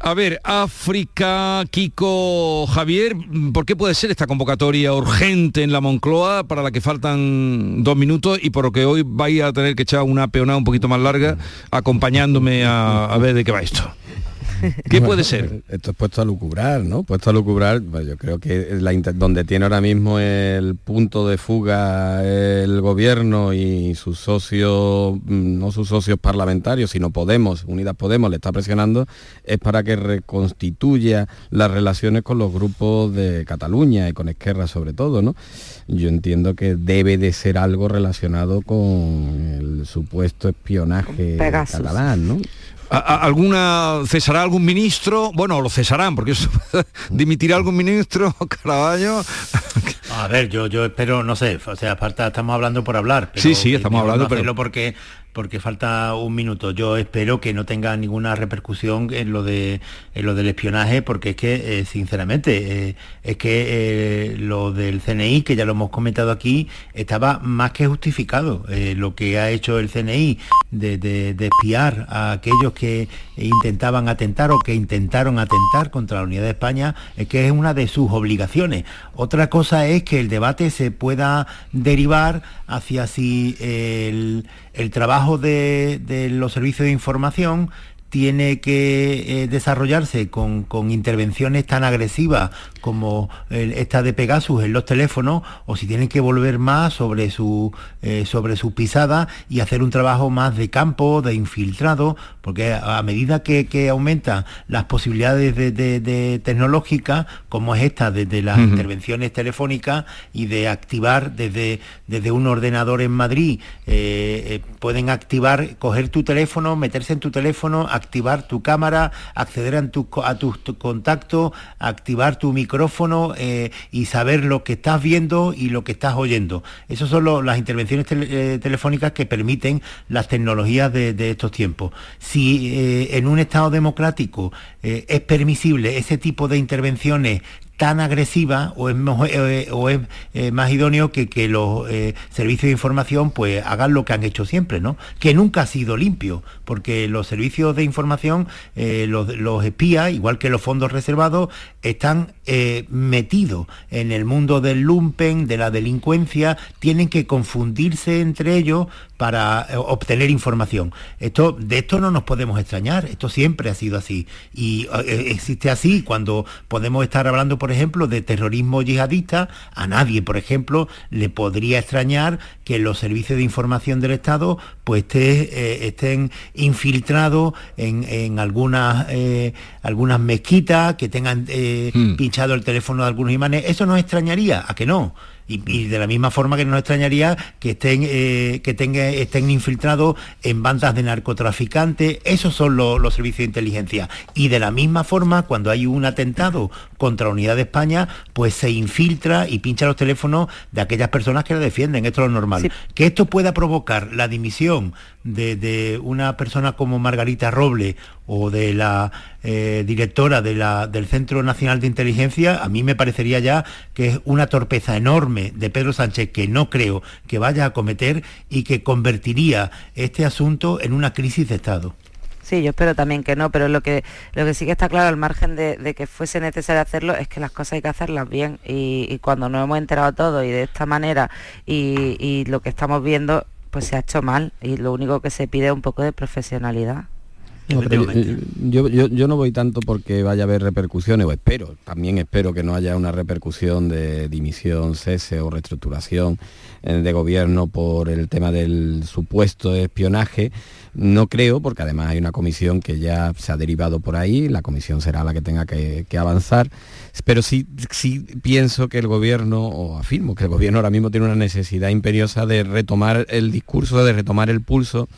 A ver, África, Kiko, Javier, ¿por qué puede ser esta convocatoria urgente en la Moncloa para la que faltan dos minutos y por lo que hoy vaya a tener que echar una peonada un poquito más larga acompañándome a, ver de qué va esto? *laughs* ¿Qué puede ser? Esto es puesto a lucubrar, ¿no? Puesto a lucubrar, pues yo creo que la donde tiene ahora mismo el punto de fuga el gobierno y sus socios, mm, no sus socios parlamentarios, sino Podemos, Unidas Podemos, le está presionando, es para que reconstituya las relaciones con los grupos de Cataluña y con Esquerra sobre todo, ¿no? Yo entiendo que debe de ser algo relacionado con el supuesto espionaje catalán, ¿no? ¿Alguna cesará algún ministro? Bueno, lo cesarán, porque eso *laughs* dimitirá algún ministro, *laughs* Caraballo. A ver, yo, yo espero, no sé, o sea, aparte estamos hablando por hablar. sí, sí, estamos hablando, pero porque porque falta un minuto. Yo espero que no tenga ninguna repercusión en lo de en lo del espionaje, porque es que, eh, sinceramente, eh, es que eh, lo del CNI, que ya lo hemos comentado aquí, estaba más que justificado. lo que ha hecho el CNI de, de, espiar a aquellos que intentaban atentar o que intentaron atentar contra la unidad de España, es que es una de sus obligaciones. Otra cosa es que el debate se pueda derivar hacia si el el trabajo de, los servicios de información tiene que eh, desarrollarse con, intervenciones tan agresivas como esta de Pegasus en los teléfonos, o si tienen que volver más sobre su, eh, sobre su pisada y hacer un trabajo más de campo, de infiltrado, porque a medida que, aumentan las posibilidades de, tecnológicas, como es esta, desde las intervenciones telefónicas y de activar desde, desde un ordenador en Madrid, eh, pueden activar, coger tu teléfono, meterse en tu teléfono, activar tu cámara, acceder a, tu, tus contactos, activar tu micrófono eh, y saber lo que estás viendo y lo que estás oyendo. Esas son las intervenciones eh, telefónicas que permiten las tecnologías de, estos tiempos. Si eh, en un Estado democrático es permisible ese tipo de intervenciones tan agresiva o es, eh, eh, más idóneo que, que los eh, servicios de información pues hagan lo que han hecho siempre, ¿no? Que nunca ha sido limpio, porque los servicios de información, los, los, espías, igual que los fondos reservados, están metidos en el mundo del lumpen, de la delincuencia, tienen que confundirse entre ellos para obtener información. Esto, de esto no nos podemos extrañar, esto siempre ha sido así. Y existe así cuando podemos estar hablando, por ejemplo, de terrorismo yihadista, a nadie, por ejemplo, le podría extrañar que los servicios de información del Estado pues eh, estén infiltrados en, algunas, eh, algunas mezquitas, que tengan eh, hmm. pinchado el teléfono de algunos imanes. Eso nos extrañaría, ¿a que no? Y, de la misma forma que no nos extrañaría que estén, eh, que estén infiltrados en bandas de narcotraficantes, esos son los servicios de inteligencia. Y de la misma forma, cuando hay un atentado contra la unidad de España, pues se infiltra y pincha los teléfonos de aquellas personas que la defienden, esto es lo normal. Que esto pueda provocar la dimisión de, una persona como Margarita Roble o de la eh, directora de la, del Centro Nacional de Inteligencia, a mí me parecería ya que es una torpeza enorme de Pedro Sánchez que no creo que vaya a cometer y que convertiría este asunto en una crisis de Estado. Sí, yo espero también que no, pero lo que, lo que sí que está claro al margen de, que fuese necesario hacerlo es que las cosas hay que hacerlas bien y, cuando nos hemos enterado todo y de esta manera y lo que estamos viendo pues se ha hecho mal y lo único que se pide es un poco de profesionalidad. yo, yo, no voy tanto porque vaya a haber repercusiones, o espero, también espero que no haya una repercusión de dimisión, cese o reestructuración eh, de gobierno por el tema del supuesto espionaje. No creo, porque además hay una comisión que ya se ha derivado por ahí, la comisión será la que tenga que, avanzar pero sí, sí pienso que el gobierno, o afirmo que el gobierno ahora mismo tiene una necesidad imperiosa de retomar el discurso, de retomar el pulso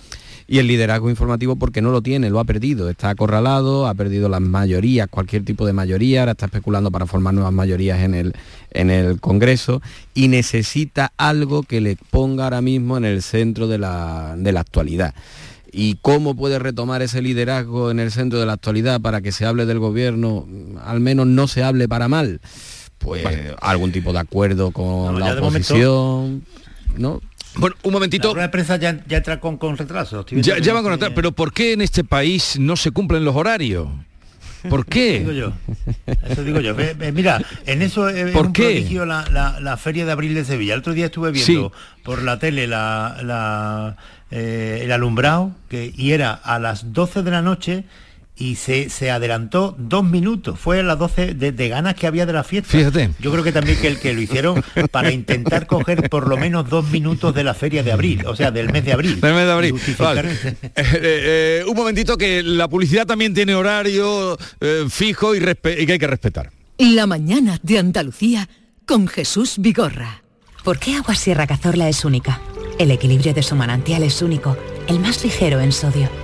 y el liderazgo informativo porque no lo tiene, lo ha perdido, está acorralado, ha perdido las mayorías, cualquier tipo de mayoría, ahora está especulando para formar nuevas mayorías en el, en el Congreso y necesita algo que le ponga ahora mismo en el centro de la, de la actualidad y cómo puede retomar ese liderazgo en el centro de la actualidad para que se hable del gobierno, al menos no se hable para mal, pues algún tipo de acuerdo con la oposición, ¿no? Bueno, un momentito. La prensa ya, entra con, retraso. Ya, ya con retraso, pero ¿por qué en este país no se cumplen los horarios? ¿Por qué? Eso digo yo. Eso digo yo. Mira, en eso es ¿Por un qué? la, la, Feria de Abril de Sevilla. El otro día estuve viendo por la tele la, eh, el alumbrado que, y era a las 12 de la noche y se, se, adelantó dos minutos. Fue a las 12 de, ganas que había de la fiesta. Fíjate. Yo creo que también que el que lo hicieron para intentar coger por lo menos dos minutos de la feria de abril, o sea, del mes de abril. Del mes de abril. Eh, eh, un momentito que la publicidad también tiene horario eh, fijo y, y que hay que respetar. La mañana de Andalucía con Jesús Vigorra. ¿Por qué Agua Sierra Cazorla es única? El equilibrio de su manantial es único, el más ligero en sodio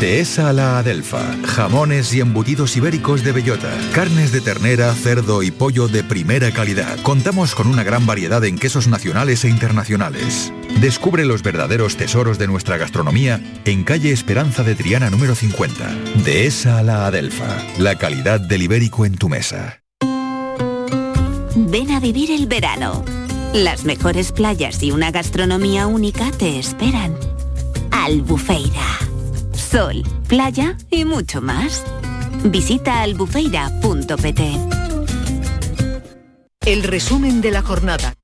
Dehesa a la Adelfa. Jamones y embutidos ibéricos de bellota. Carnes de ternera, cerdo y pollo de primera calidad. Contamos con una gran variedad en quesos nacionales e internacionales. Descubre los verdaderos tesoros de nuestra gastronomía en calle Esperanza de Triana número 50. Dehesa a la Adelfa. La calidad del ibérico en tu mesa. Ven a vivir el verano. Las mejores playas y una gastronomía única te esperan. Albufeira sol, playa y mucho más. Visita albufeira.pt. El resumen de la jornada.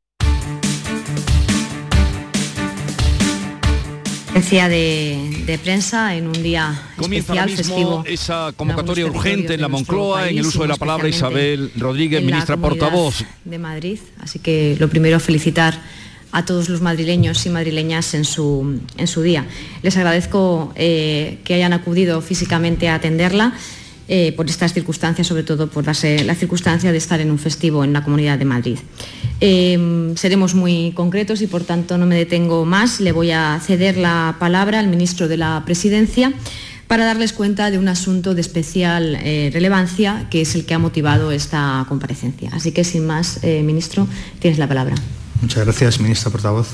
De, de prensa en un día Comienza especial, festivo. Esa convocatoria urgente en la Moncloa, en el uso de la palabra Isabel Rodríguez, ministra portavoz. De Madrid, así que lo primero felicitar a todos los madrileños y madrileñas en su, en su día. Les agradezco eh, que hayan acudido físicamente a atenderla. Eh, por estas circunstancias, sobre todo por darse la circunstancia de estar en un festivo en la Comunidad de Madrid. Eh, seremos muy concretos y por tanto no me detengo más. Le voy a ceder la palabra al ministro de la Presidencia para darles cuenta de un asunto de especial relevancia que es el que ha motivado esta comparecencia. Así que sin más, ministro, tienes la palabra. Muchas gracias, ministra portavoz.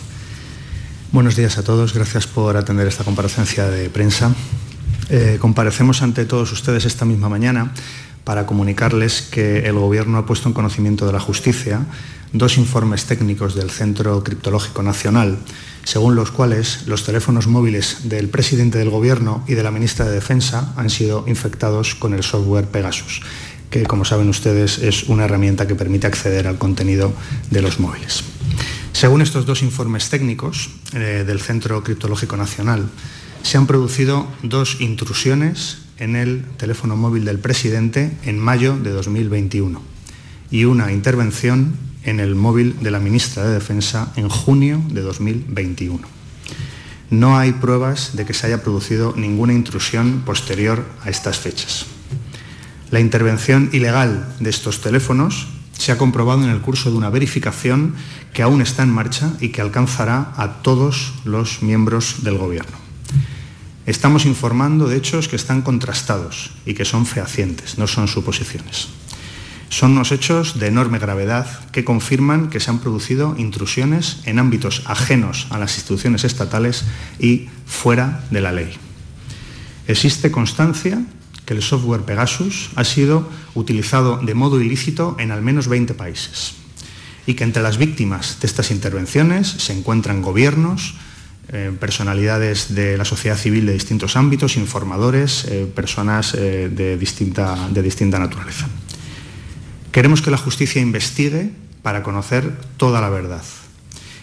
Buenos días a todos, gracias por atender esta comparecencia de prensa. Eh, comparecemos ante todos ustedes esta misma mañana para comunicarles que el Gobierno ha puesto en conocimiento de la justicia dos informes técnicos del Centro Criptológico Nacional, según los cuales los teléfonos móviles del presidente del Gobierno y de la ministra de Defensa han sido infectados con el software Pegasus, que, como saben ustedes, es una herramienta que permite acceder al contenido de los móviles. Según estos dos informes técnicos eh, del Centro Criptológico Nacional, se han producido dos intrusiones en el teléfono móvil del presidente en mayo de 2021 y una intervención en el móvil de la ministra de Defensa en junio de 2021. No hay pruebas de que se haya producido ninguna intrusión posterior a estas fechas. La intervención ilegal de estos teléfonos se ha comprobado en el curso de una verificación que aún está en marcha y que alcanzará a todos los miembros del Gobierno. Estamos informando de hechos que están contrastados y que son fehacientes, no son suposiciones. Son unos hechos de enorme gravedad que confirman que se han producido intrusiones en ámbitos ajenos a las instituciones estatales y fuera de la ley. Existe constancia que el software Pegasus ha sido utilizado de modo ilícito en al menos 20 países y que entre las víctimas de estas intervenciones se encuentran gobiernos, eh, personalidades de la sociedad civil de distintos ámbitos, informadores, eh, personas eh, de, distinta, de distinta naturaleza. Queremos que la justicia investigue para conocer toda la verdad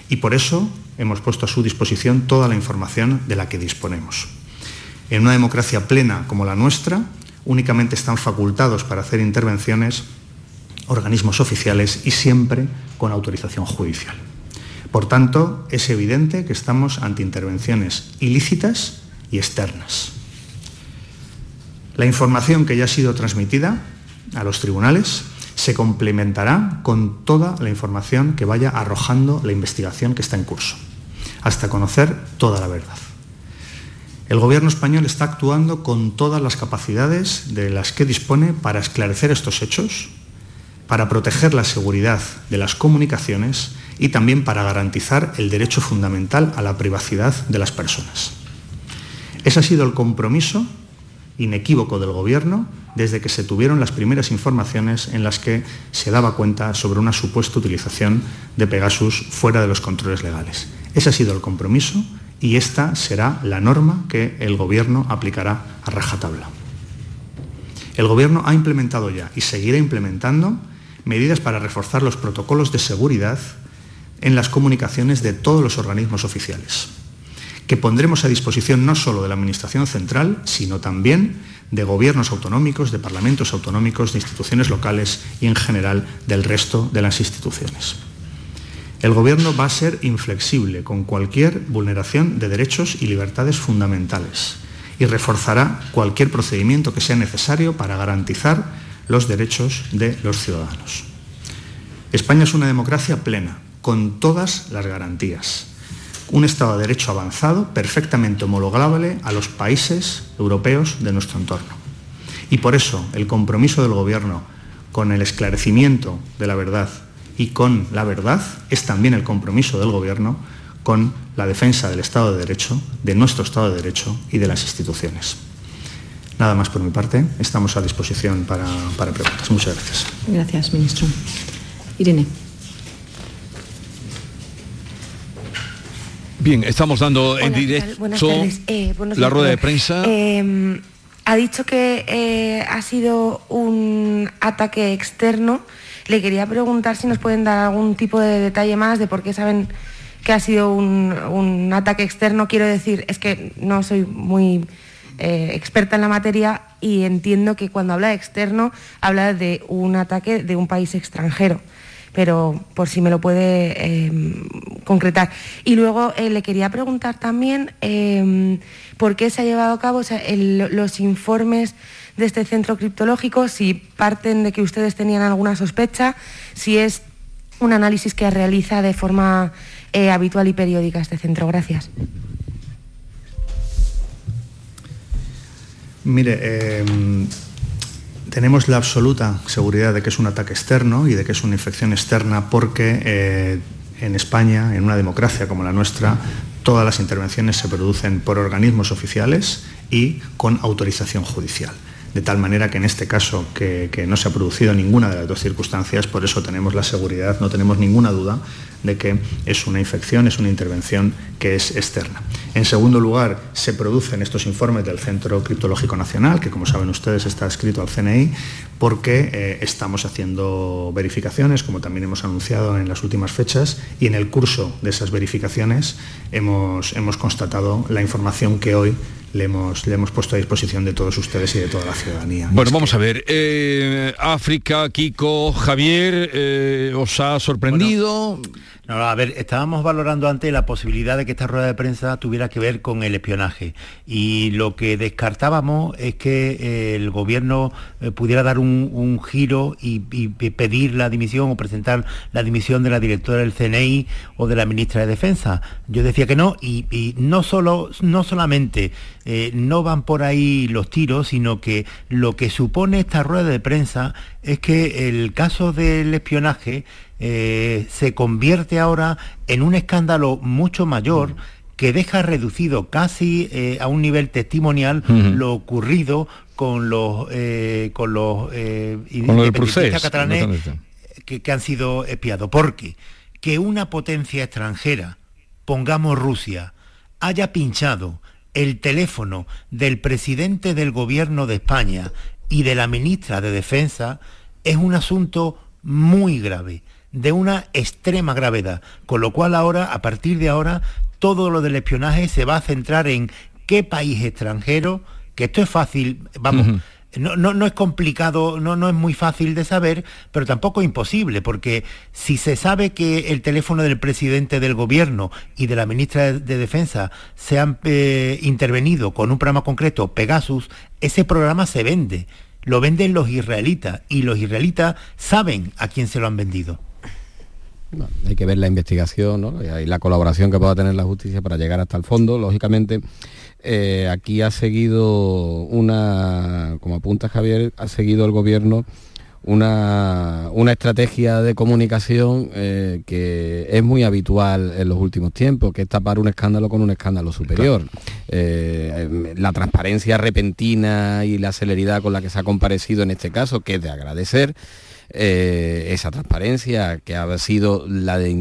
y por eso hemos puesto a su disposición toda la información de la que disponemos. En una democracia plena como la nuestra, únicamente están facultados para hacer intervenciones organismos oficiales y siempre con autorización judicial. Por tanto, es evidente que estamos ante intervenciones ilícitas y externas. La información que ya ha sido transmitida a los tribunales se complementará con toda la información que vaya arrojando la investigación que está en curso, hasta conocer toda la verdad. El Gobierno español está actuando con todas las capacidades de las que dispone para esclarecer estos hechos, para proteger la seguridad de las comunicaciones y también para garantizar el derecho fundamental a la privacidad de las personas. Ese ha sido el compromiso inequívoco del Gobierno desde que se tuvieron las primeras informaciones en las que se daba cuenta sobre una supuesta utilización de Pegasus fuera de los controles legales. Ese ha sido el compromiso y esta será la norma que el Gobierno aplicará a rajatabla. El Gobierno ha implementado ya y seguirá implementando medidas para reforzar los protocolos de seguridad en las comunicaciones de todos los organismos oficiales, que pondremos a disposición no solo de la Administración Central, sino también de gobiernos autonómicos, de parlamentos autonómicos, de instituciones locales y en general del resto de las instituciones. El Gobierno va a ser inflexible con cualquier vulneración de derechos y libertades fundamentales y reforzará cualquier procedimiento que sea necesario para garantizar los derechos de los ciudadanos. España es una democracia plena, con todas las garantías. Un Estado de Derecho avanzado, perfectamente homologable a los países europeos de nuestro entorno. Y por eso el compromiso del Gobierno con el esclarecimiento de la verdad y con la verdad es también el compromiso del Gobierno con la defensa del Estado de Derecho, de nuestro Estado de Derecho y de las instituciones. Nada más por mi parte. Estamos a disposición para, para preguntas. Muchas gracias. Gracias, ministro. Irene. Bien, estamos dando en directo eh, la rueda de prensa. Em, ha dicho que eh, ha sido un ataque externo. Le quería preguntar si nos pueden dar algún tipo de detalle más de por qué saben que ha sido un, un ataque externo. Quiero decir, es que no soy muy eh, experta en la materia y entiendo que cuando habla de externo habla de un ataque de un país extranjero pero por si me lo puede em, concretar. Y luego eh, le quería preguntar también em, por qué se ha llevado a cabo los informes de este centro criptológico, si parten de que ustedes tenían alguna sospecha, si es un análisis que realiza de forma eh, habitual y periódica este centro. Gracias. Mire, em, tenemos la absoluta seguridad de que es un ataque externo y de que es una infección externa porque eh, en España, en una democracia como la nuestra, todas las intervenciones se producen por organismos oficiales y con autorización judicial de tal manera que en este caso que, no se ha producido ninguna de las dos circunstancias, por eso tenemos la seguridad, no tenemos ninguna duda de que es una infección, es una intervención que es externa. En segundo lugar, se producen estos informes del Centro Criptológico Nacional, que como saben ustedes está escrito al CNI, porque eh, estamos haciendo verificaciones, como también hemos anunciado en las últimas fechas, y en el curso de esas verificaciones hemos, hemos constatado la información que hoy le hemos, le hemos puesto a disposición de todos ustedes y de toda la ciudadanía. Bueno, vamos a ver. Eh, África, Kiko, Javier, eh, ¿os ha sorprendido? A ver, estábamos valorando antes la posibilidad de que esta rueda de prensa tuviera que ver con el espionaje y lo que descartábamos es que eh, el gobierno eh, pudiera dar un, giro y, pedir la dimisión o presentar la dimisión de la directora del CNI o de la ministra de Defensa. Yo decía que no y, no, solo, no solamente eh, no van por ahí los tiros, sino que lo que supone esta rueda de prensa es que el caso del espionaje eh, se convierte ahora en un escándalo mucho mayor mm. que deja reducido casi eh, a un nivel testimonial lo ocurrido con los eh, con los independentistas catalanes que, que han sido espiados. Porque que una potencia extranjera, pongamos Rusia, haya pinchado el teléfono del presidente del gobierno de España y de la ministra de Defensa es un asunto muy grave de una extrema gravedad, con lo cual ahora, a partir de ahora, todo lo del espionaje se va a centrar en qué país extranjero, que esto es fácil, vamos, no, no, no, es complicado, no, no es muy fácil de saber, pero tampoco imposible, porque si se sabe que el teléfono del presidente del gobierno y de la ministra de, Defensa se han eh, intervenido con un programa concreto, Pegasus, ese programa se vende, lo venden los israelitas y los israelitas saben a quién se lo han vendido. hay que ver la investigación y la colaboración que pueda tener la justicia para llegar hasta el fondo. Lógicamente, eh, aquí ha seguido una, como apunta Javier, ha seguido el gobierno una, estrategia de comunicación eh, que es muy habitual en los últimos tiempos, que es tapar un escándalo con un escándalo superior. Eh, la transparencia repentina y la celeridad con la que se ha comparecido en este caso, que es de agradecer, eh, esa transparencia que ha sido la de,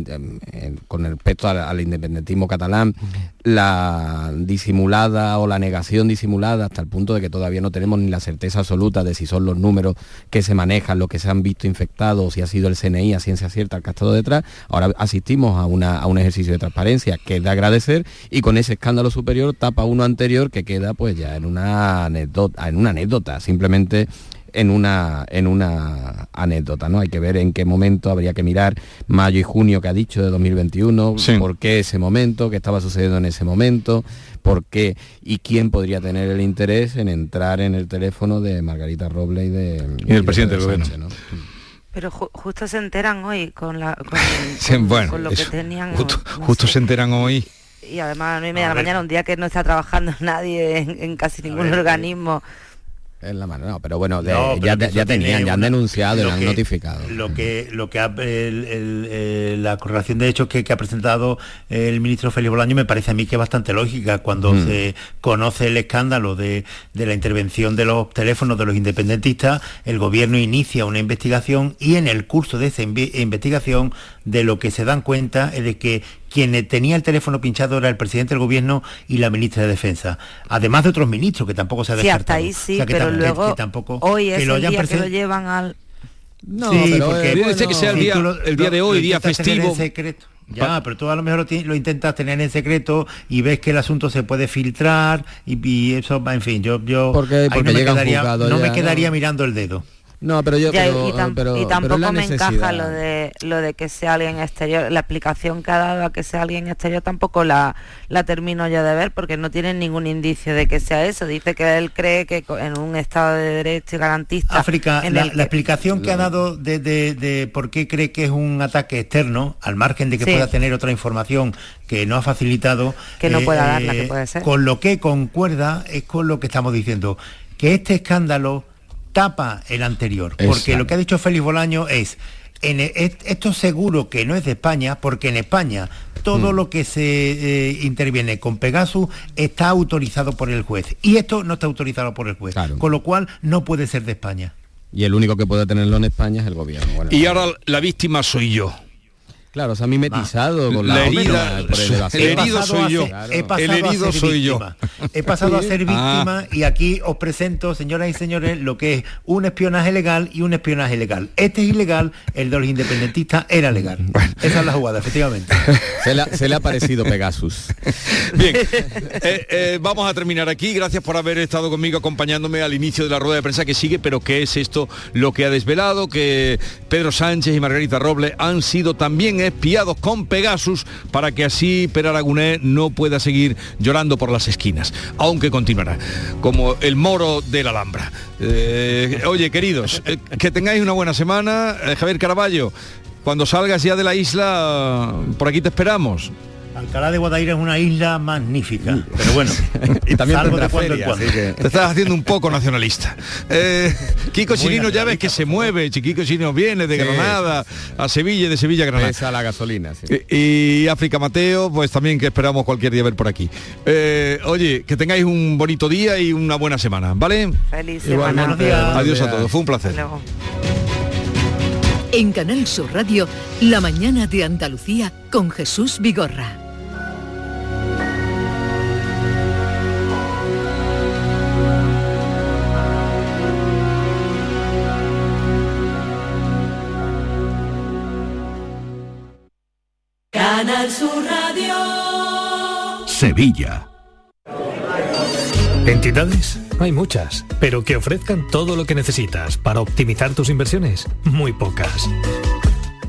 eh, con respecto al, independentismo catalán, la disimulada o la negación disimulada hasta el punto de que todavía no tenemos ni la certeza absoluta de si son los números que se manejan los que se han visto infectados, si ha sido el CNI a ciencia cierta el que ha estado detrás. Ahora asistimos a, a un ejercicio de transparencia que es de agradecer y con ese escándalo superior tapa uno anterior que queda pues ya en una anécdota, en una anécdota simplemente en una, en una anécdota, ¿no? Hay que ver en qué momento, habría que mirar mayo y junio que ha dicho de 2021, por qué ese momento, qué estaba sucediendo en ese momento, por qué y quién podría tener el interés en entrar en el teléfono de Margarita Roble y de... Y del presidente del gobierno. Pero justo se enteran hoy con, la, con, *laughs* lo que tenían. Justo, se enteran hoy. Y además a 9 y media de la mañana, un día que no está trabajando *laughs* nadie en, casi ningún organismo en la mano, no, pero bueno, ya, tenían, ya han denunciado y lo han notificado. Lo que, lo que la correlación de hechos que, ha presentado el ministro Félix Bolaño me parece a mí que es bastante lógica cuando mm. se conoce el escándalo de, de, la intervención de los teléfonos de los independentistas, el gobierno inicia una investigación y en el curso de esa investigación de lo que se dan cuenta es de que quien tenía el teléfono pinchado era el presidente del gobierno y la ministra de Defensa. Además de otros ministros que tampoco se ha descartado. Sí, hasta ahí sí, pero luego tampoco, hoy es el día que lo llevan al... No, sí, porque dice que sea el día, el día de hoy, día festivo. Secreto. Ya, pero tú a lo mejor lo, intentas tener en secreto y ves que el asunto se puede filtrar y, eso, en fin, yo, yo porque, no, me quedaría, no me quedaría mirando el dedo. No, pero yo y, tampoco me encaja lo de lo de que sea alguien exterior. La explicación que ha dado a que sea alguien exterior tampoco la, la termino yo de ver porque no tiene ningún indicio de que sea eso. Dice que él cree que en un Estado de Derecho garantista... África, la, explicación que ha dado de, por qué cree que es un ataque externo, al margen de que pueda tener otra información que no ha facilitado... Que no pueda dar la que eh, puede ser. Con lo que concuerda es con lo que estamos diciendo, que este escándalo tapa el anterior. Porque lo que ha dicho Félix Bolaño es, en e, esto seguro que no es de España, porque en España todo mm. lo que se eh, interviene con Pegasus está autorizado por el juez. Y esto no está autorizado por el juez. Con lo cual no puede ser de España. Y el único que puede tenerlo en España es el gobierno. y ahora la víctima soy yo. Claro, se ha mimetizado con la, herida. el, herido soy yo. He pasado el herido soy yo. He pasado a ser víctima ah. y aquí os presento, señoras y señores, lo que es un espionaje legal y un espionaje ilegal. Este es ilegal, el de los independentistas era legal. Esa es la jugada, efectivamente. Se, le ha parecido Pegasus. Bien, eh, eh, vamos a terminar aquí. Gracias por haber estado conmigo acompañándome al inicio de la rueda de prensa que sigue, pero ¿qué es esto lo que ha desvelado? Que Pedro Sánchez y Margarita Robles han sido también espiados con Pegasus para que así Per Aragonés no pueda seguir llorando por las esquinas, aunque continuará, como el moro de la Alhambra. Eh, oye, queridos, eh, que tengáis una buena semana. Eh, Javier Caraballo, cuando salgas ya de la isla, por aquí te esperamos. Alcalá de Guadaira es una isla magnífica, pero bueno, *laughs* y también de cuando en cuando. Te estás haciendo un poco nacionalista. Eh, Kiko Chirino ya ves que se mueve, Kiko Chirino viene de Granada a Sevilla, de Sevilla a Granada. a la gasolina. Y, África Mateo, pues también que esperamos cualquier día ver por aquí. Eh, oye, que tengáis un bonito día y una buena semana, ¿vale? Feliz semana. Adiós a todos, fue un placer. En Canal Sur Radio, La mañana de Andalucía con Jesús Vigorra. Canal Sur Radio. Sevilla. ¿Entidades? Hay muchas, pero que ofrezcan todo lo que necesitas para optimizar tus inversiones, muy pocas.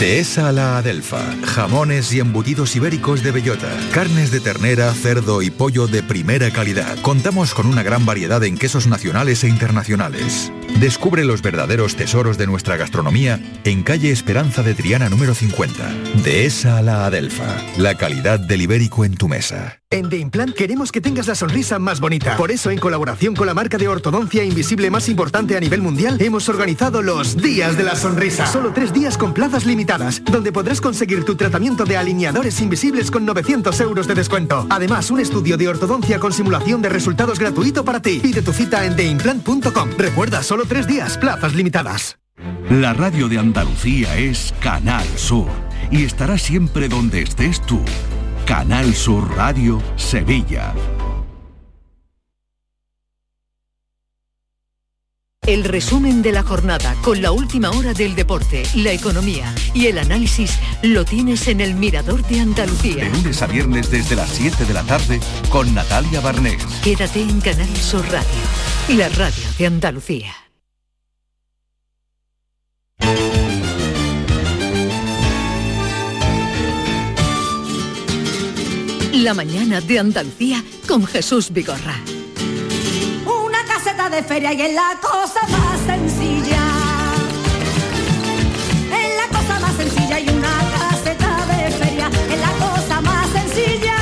Dehesa a la Adelfa. Jamones y embutidos ibéricos de bellota. Carnes de ternera, cerdo y pollo de primera calidad. Contamos con una gran variedad en quesos nacionales e internacionales. Descubre los verdaderos tesoros de nuestra gastronomía en calle Esperanza de Triana número 50. Dehesa a la Adelfa. La calidad del ibérico en tu mesa. En The Implant queremos que tengas la sonrisa más bonita. Por eso, en colaboración con la marca de ortodoncia invisible más importante a nivel mundial, hemos organizado los Días de la Sonrisa. Solo tres días con plazas limitadas, donde podrás conseguir tu tratamiento de alineadores invisibles con 900 euros de descuento. Además, un estudio de ortodoncia con simulación de resultados gratuito para ti. Pide tu cita en theimplant.com. Recuerda, solo tres días, plazas limitadas. La radio de Andalucía es Canal Sur y estará siempre donde estés tú. Canal Sur Radio Sevilla. El resumen de la jornada con la última hora del deporte, la economía y el análisis lo tienes en el Mirador de Andalucía. De lunes a viernes desde las 7 de la tarde con Natalia Barnés. Quédate en Canal Sur Radio, la radio de Andalucía. La mañana de Andalucía con Jesús Vigorra. Una caseta de feria y es la cosa más sencilla. Es la cosa más sencilla y una caseta de feria es la cosa más sencilla.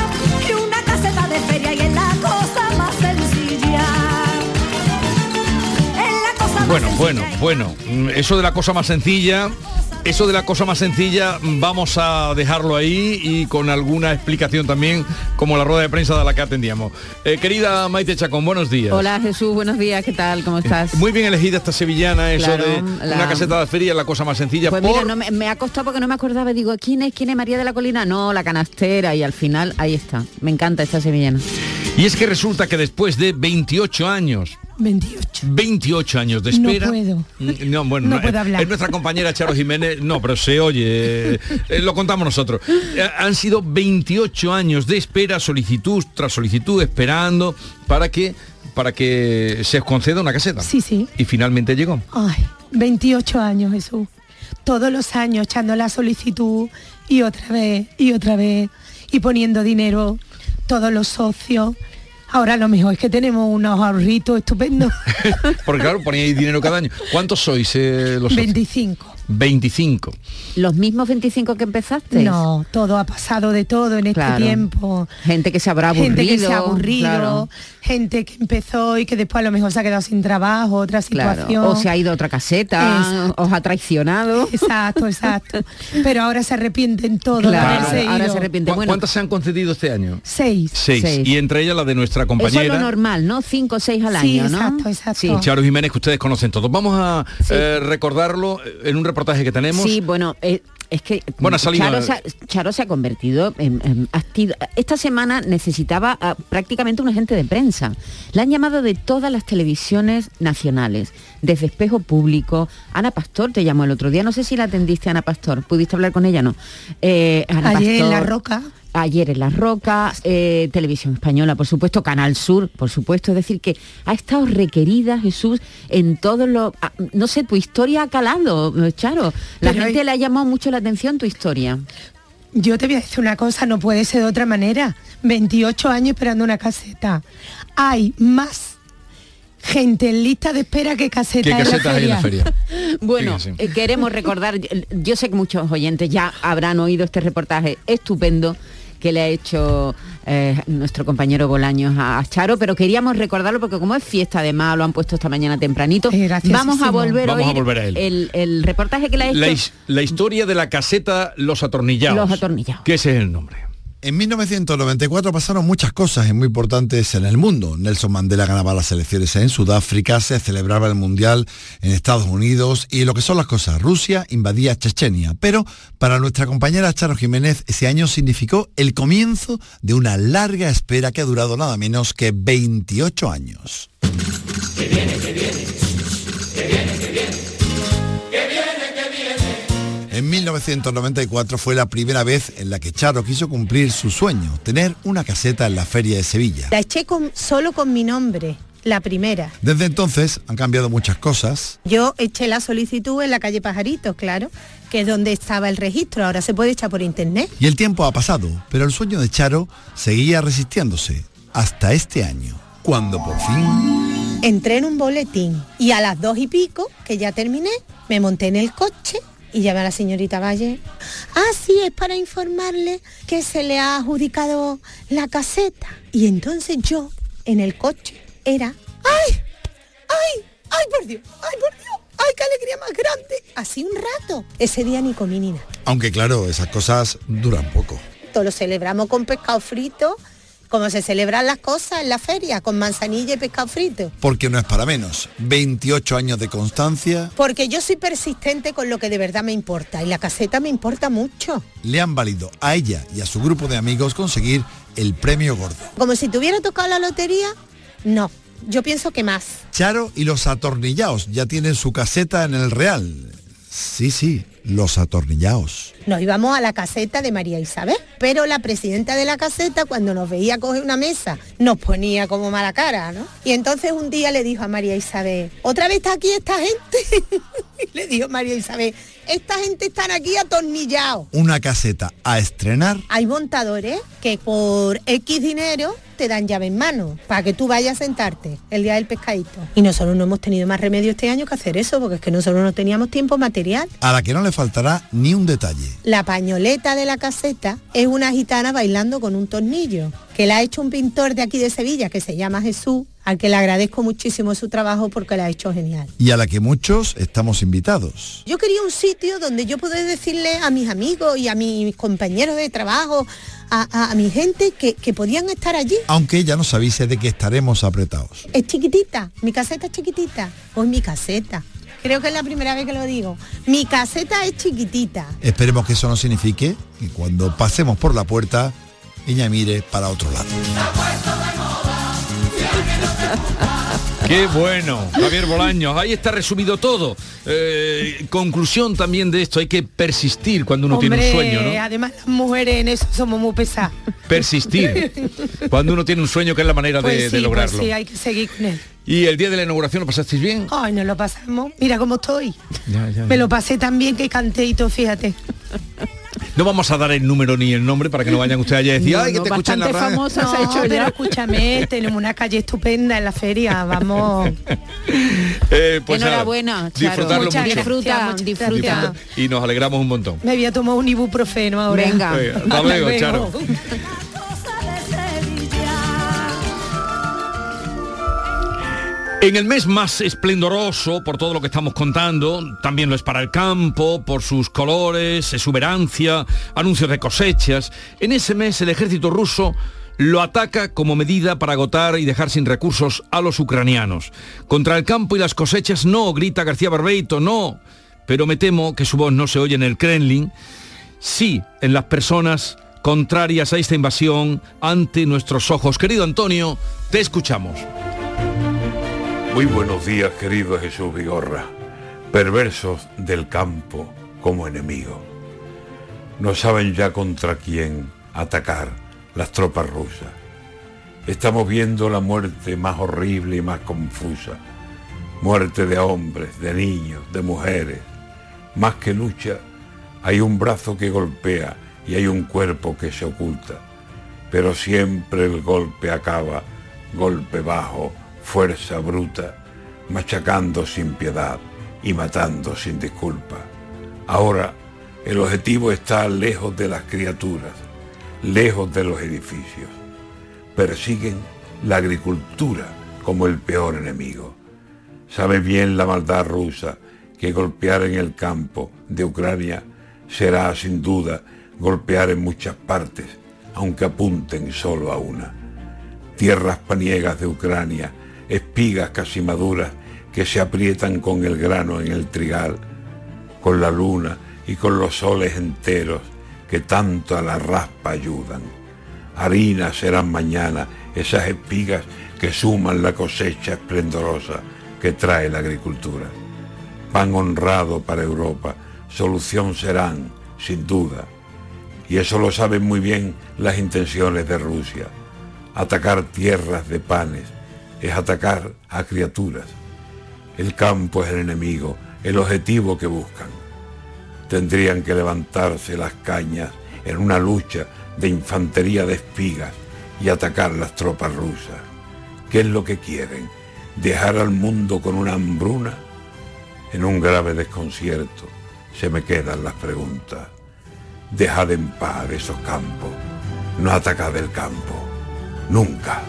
Y una caseta de feria y es la cosa más sencilla. Es la cosa más Bueno, bueno, bueno. Mm, Eso de la cosa más sencilla eso de la cosa más sencilla vamos a dejarlo ahí y con alguna explicación también, como la rueda de prensa de la que atendíamos. Eh, querida Maite Chacón, buenos días. Hola Jesús, buenos días, ¿qué tal? ¿Cómo estás? Muy bien elegida esta sevillana, eso Claro, de la- una caseta de feria, la cosa más sencilla. Pues por- mira, no me, me ha costado porque no me acordaba, digo, ¿quién es? ¿Quién es María de la Colina? No, la canastera y al final ahí está. Me encanta esta sevillana. Y es que resulta que después de 28 años, 28. 28 años de No espera. puedo. Mm, No, bueno, No no, puedo es- hablar. es nuestra compañera Charo Jiménez, no, pero se oye, eh, eh, lo contamos nosotros. Eh, han sido 28 años de espera, solicitud tras solicitud, esperando para que para que se os conceda una caseta. Sí, sí. Y finalmente llegó. Ay, 28 años, Jesús. Todos los años echando la solicitud y otra vez, y otra vez, y poniendo dinero, todos los socios. Ahora lo mejor es que tenemos unos ahorritos estupendos. *laughs* Porque claro, poníais dinero cada año. ¿Cuántos sois eh, los socios? 25. 25. ¿Los mismos 25 que empezaste? No, todo ha pasado de todo en este Claro. tiempo. Gente que se habrá aburrido. Gente que se ha aburrido, claro, gente que empezó y que después a lo mejor se ha quedado sin trabajo, otra claro. situación. O se ha ido a otra caseta, Exacto. os ha traicionado. Exacto, exacto. Pero ahora se arrepienten todos de Claro, haberse ahora ido. se arrepienten. ¿Cu- Bueno, ¿Cuántas se han concedido este año? Seis. Seis. Seis. Y entre ellas la de nuestra eso es compañera. lo normal, ¿no? Cinco o seis al Sí, año, ¿no? exacto, exacto. Sí. Charo Jiménez, que ustedes conocen todos. Vamos a eh, recordarlo en un reportaje que tenemos. Sí, bueno, eh, es que Bueno, ha salido- Charo, se ha, Charo se ha convertido en, en Esta semana necesitaba a prácticamente un agente de prensa. La han llamado de todas las televisiones nacionales, desde Espejo Público. Ana Pastor te llamó el otro día, no sé si la atendiste Ana Pastor, ¿pudiste hablar con ella? No. Eh, Ana Ayer en La Roca. Ayer en La Roca, eh, Televisión Española, por supuesto, Canal Sur, por supuesto, es decir, que ha estado requerida, Jesús, en todos los... ah, No sé, tu historia ha calado, Charo. La Pero gente hay- le ha llamado mucho la atención tu historia. Yo te voy a decir una cosa, no puede ser de otra manera. 28 años esperando una caseta. Hay más gente en lista de espera que caseta, ¿Qué en, la casetas hay en la feria. feria? *laughs* Bueno, eh, queremos recordar, yo sé que muchos oyentes ya habrán oído este reportaje estupendo que le ha hecho eh, nuestro compañero Bolaños a, a Charo, pero queríamos recordarlo porque como es fiesta además, lo han puesto esta mañana tempranito, Eh, vamos a volver Vamos a a oír volver a él. El, el reportaje que le ha hecho La, his- la historia de la caseta Los Atornillados. Los Atornillados. Que ese es el nombre. En 1994 pasaron muchas cosas muy importantes en el mundo. Nelson Mandela ganaba las elecciones en Sudáfrica, se celebraba el Mundial en Estados Unidos y lo que son las cosas, Rusia invadía Chechenia. Pero para nuestra compañera Charo Jiménez ese año significó el comienzo de una larga espera que ha durado nada menos que 28 años. En 1994 fue la primera vez en la que Charo quiso cumplir su sueño, tener una caseta en la Feria de Sevilla. La eché solo con mi nombre, la primera. Desde entonces han cambiado muchas cosas. Yo eché la solicitud en la calle Pajaritos, claro, que es donde estaba el registro, ahora se puede echar por internet. Y el tiempo ha pasado, pero el sueño de Charo seguía resistiéndose hasta este año, cuando por fin... Entré en un boletín y a las dos y pico, que ya terminé, me monté en el coche y llamé a la señorita Valle. Ah, sí, es para informarle que se le ha adjudicado la caseta. Y entonces yo, en el coche, era, ¡ay! ¡ay! ¡ay, por Dios! ¡ay, por Dios! ¡Ay, qué alegría más grande! Así un rato. Ese día ni comí ni nada. Aunque claro, esas cosas duran poco. Todo lo celebramos con pescado frito como se celebran las cosas en la feria, con manzanilla y pescado frito. Porque no es para menos. 28 años de constancia. Porque yo soy persistente con lo que de verdad me importa y la caseta me importa mucho. Le han valido a ella y a su grupo de amigos conseguir el premio gordo. Como si tuviera tocado la lotería, no. Yo pienso que más. Charo y los atornillados ya tienen su caseta en el Real. Sí, sí, los atornillados. Nos íbamos a la caseta de María Isabel, pero la presidenta de la caseta cuando nos veía coger una mesa nos ponía como mala cara, ¿no? Y entonces un día le dijo a María Isabel, ¿otra vez está aquí esta gente? *laughs* y le dijo María Isabel, esta gente están aquí atornillados. Una caseta a estrenar. Hay montadores que por X dinero te dan llave en mano para que tú vayas a sentarte el día del pescadito. Y nosotros no hemos tenido más remedio este año que hacer eso, porque es que nosotros no teníamos tiempo material. A la que no le faltará ni un detalle. La pañoleta de la caseta es una gitana bailando con un tornillo, que la ha hecho un pintor de aquí de Sevilla que se llama Jesús, al que le agradezco muchísimo su trabajo porque la ha hecho genial. Y a la que muchos estamos invitados. Yo quería un sitio donde yo pudiera decirle a mis amigos y a mis compañeros de trabajo, a, mi gente que, que, podían estar allí. Aunque ya nos avise de que estaremos apretados. Es chiquitita, mi caseta es chiquitita. O mi caseta. Creo que es la primera vez que lo digo. Mi caseta es chiquitita. Esperemos que eso no signifique que cuando pasemos por la puerta, ella mire para otro lado. *laughs* Qué bueno, Javier Bolaños. Ahí está resumido todo. Eh, conclusión también de esto, hay que persistir cuando uno tiene un sueño, ¿no? Además las mujeres en eso somos muy pesadas. Persistir. *laughs* cuando uno tiene un sueño, que es la manera de, pues pues lograrlo. sí, hay que seguir con él. ¿Y el día de la inauguración lo pasasteis bien? Ay, no lo pasamos. Mira cómo estoy. Me lo pasé tan bien que canté y todo, fíjate. No vamos a dar el número ni el nombre para que no vayan ustedes allá a decir, ay, que te escuchan la radio. No, ha hecho pero escúchame, *laughs* tenemos una calle estupenda en la feria, vamos. *laughs* eh, pues Enhorabuena, disfrutarlo mucho. Disfruta, disfruta, Y nos alegramos un montón. Me había tomado un ibuprofeno ahora. Venga. hasta luego, Charo. *laughs* En el mes más esplendoroso, por todo lo que estamos contando, también lo es para el campo, por sus colores, exuberancia, anuncios de cosechas, en ese mes el ejército ruso lo ataca como medida para agotar y dejar sin recursos a los ucranianos. Contra el campo y las cosechas no, grita García Barbeito, no. Pero me temo que su voz no se oye en el Kremlin, sí en las personas contrarias a esta invasión ante nuestros ojos. Querido Antonio, te escuchamos. Muy buenos días, querido Jesús Vigorra, perversos del campo como enemigo. No saben ya contra quién atacar las tropas rusas. Estamos viendo la muerte más horrible y más confusa. Muerte de hombres, de niños, de mujeres. Más que lucha, hay un brazo que golpea y hay un cuerpo que se oculta. Pero siempre el golpe acaba, golpe bajo, fuerza bruta, machacando sin piedad y matando sin disculpa. Ahora el objetivo está lejos de las criaturas, lejos de los edificios. Persiguen la agricultura como el peor enemigo. Sabe bien la maldad rusa que golpear en el campo de Ucrania será sin duda golpear en muchas partes, aunque apunten solo a una. Tierras paniegas de Ucrania, espigas casi maduras que se aprietan con el grano en el trigal, con la luna y con los soles enteros que tanto a la raspa ayudan. Harina serán mañana esas espigas que suman la cosecha esplendorosa que trae la agricultura. Pan honrado para Europa, solución serán, sin duda. Y eso lo saben muy bien las intenciones de Rusia. Atacar tierras de panes es atacar a criaturas. El campo es el enemigo, el objetivo que buscan. Tendrían que levantarse las cañas en una lucha de infantería de espigas y atacar las tropas rusas. ¿Qué es lo que quieren? ¿Dejar al mundo con una hambruna? En un grave desconcierto se me quedan las preguntas. Dejad en paz esos campos, no atacad el campo, nunca.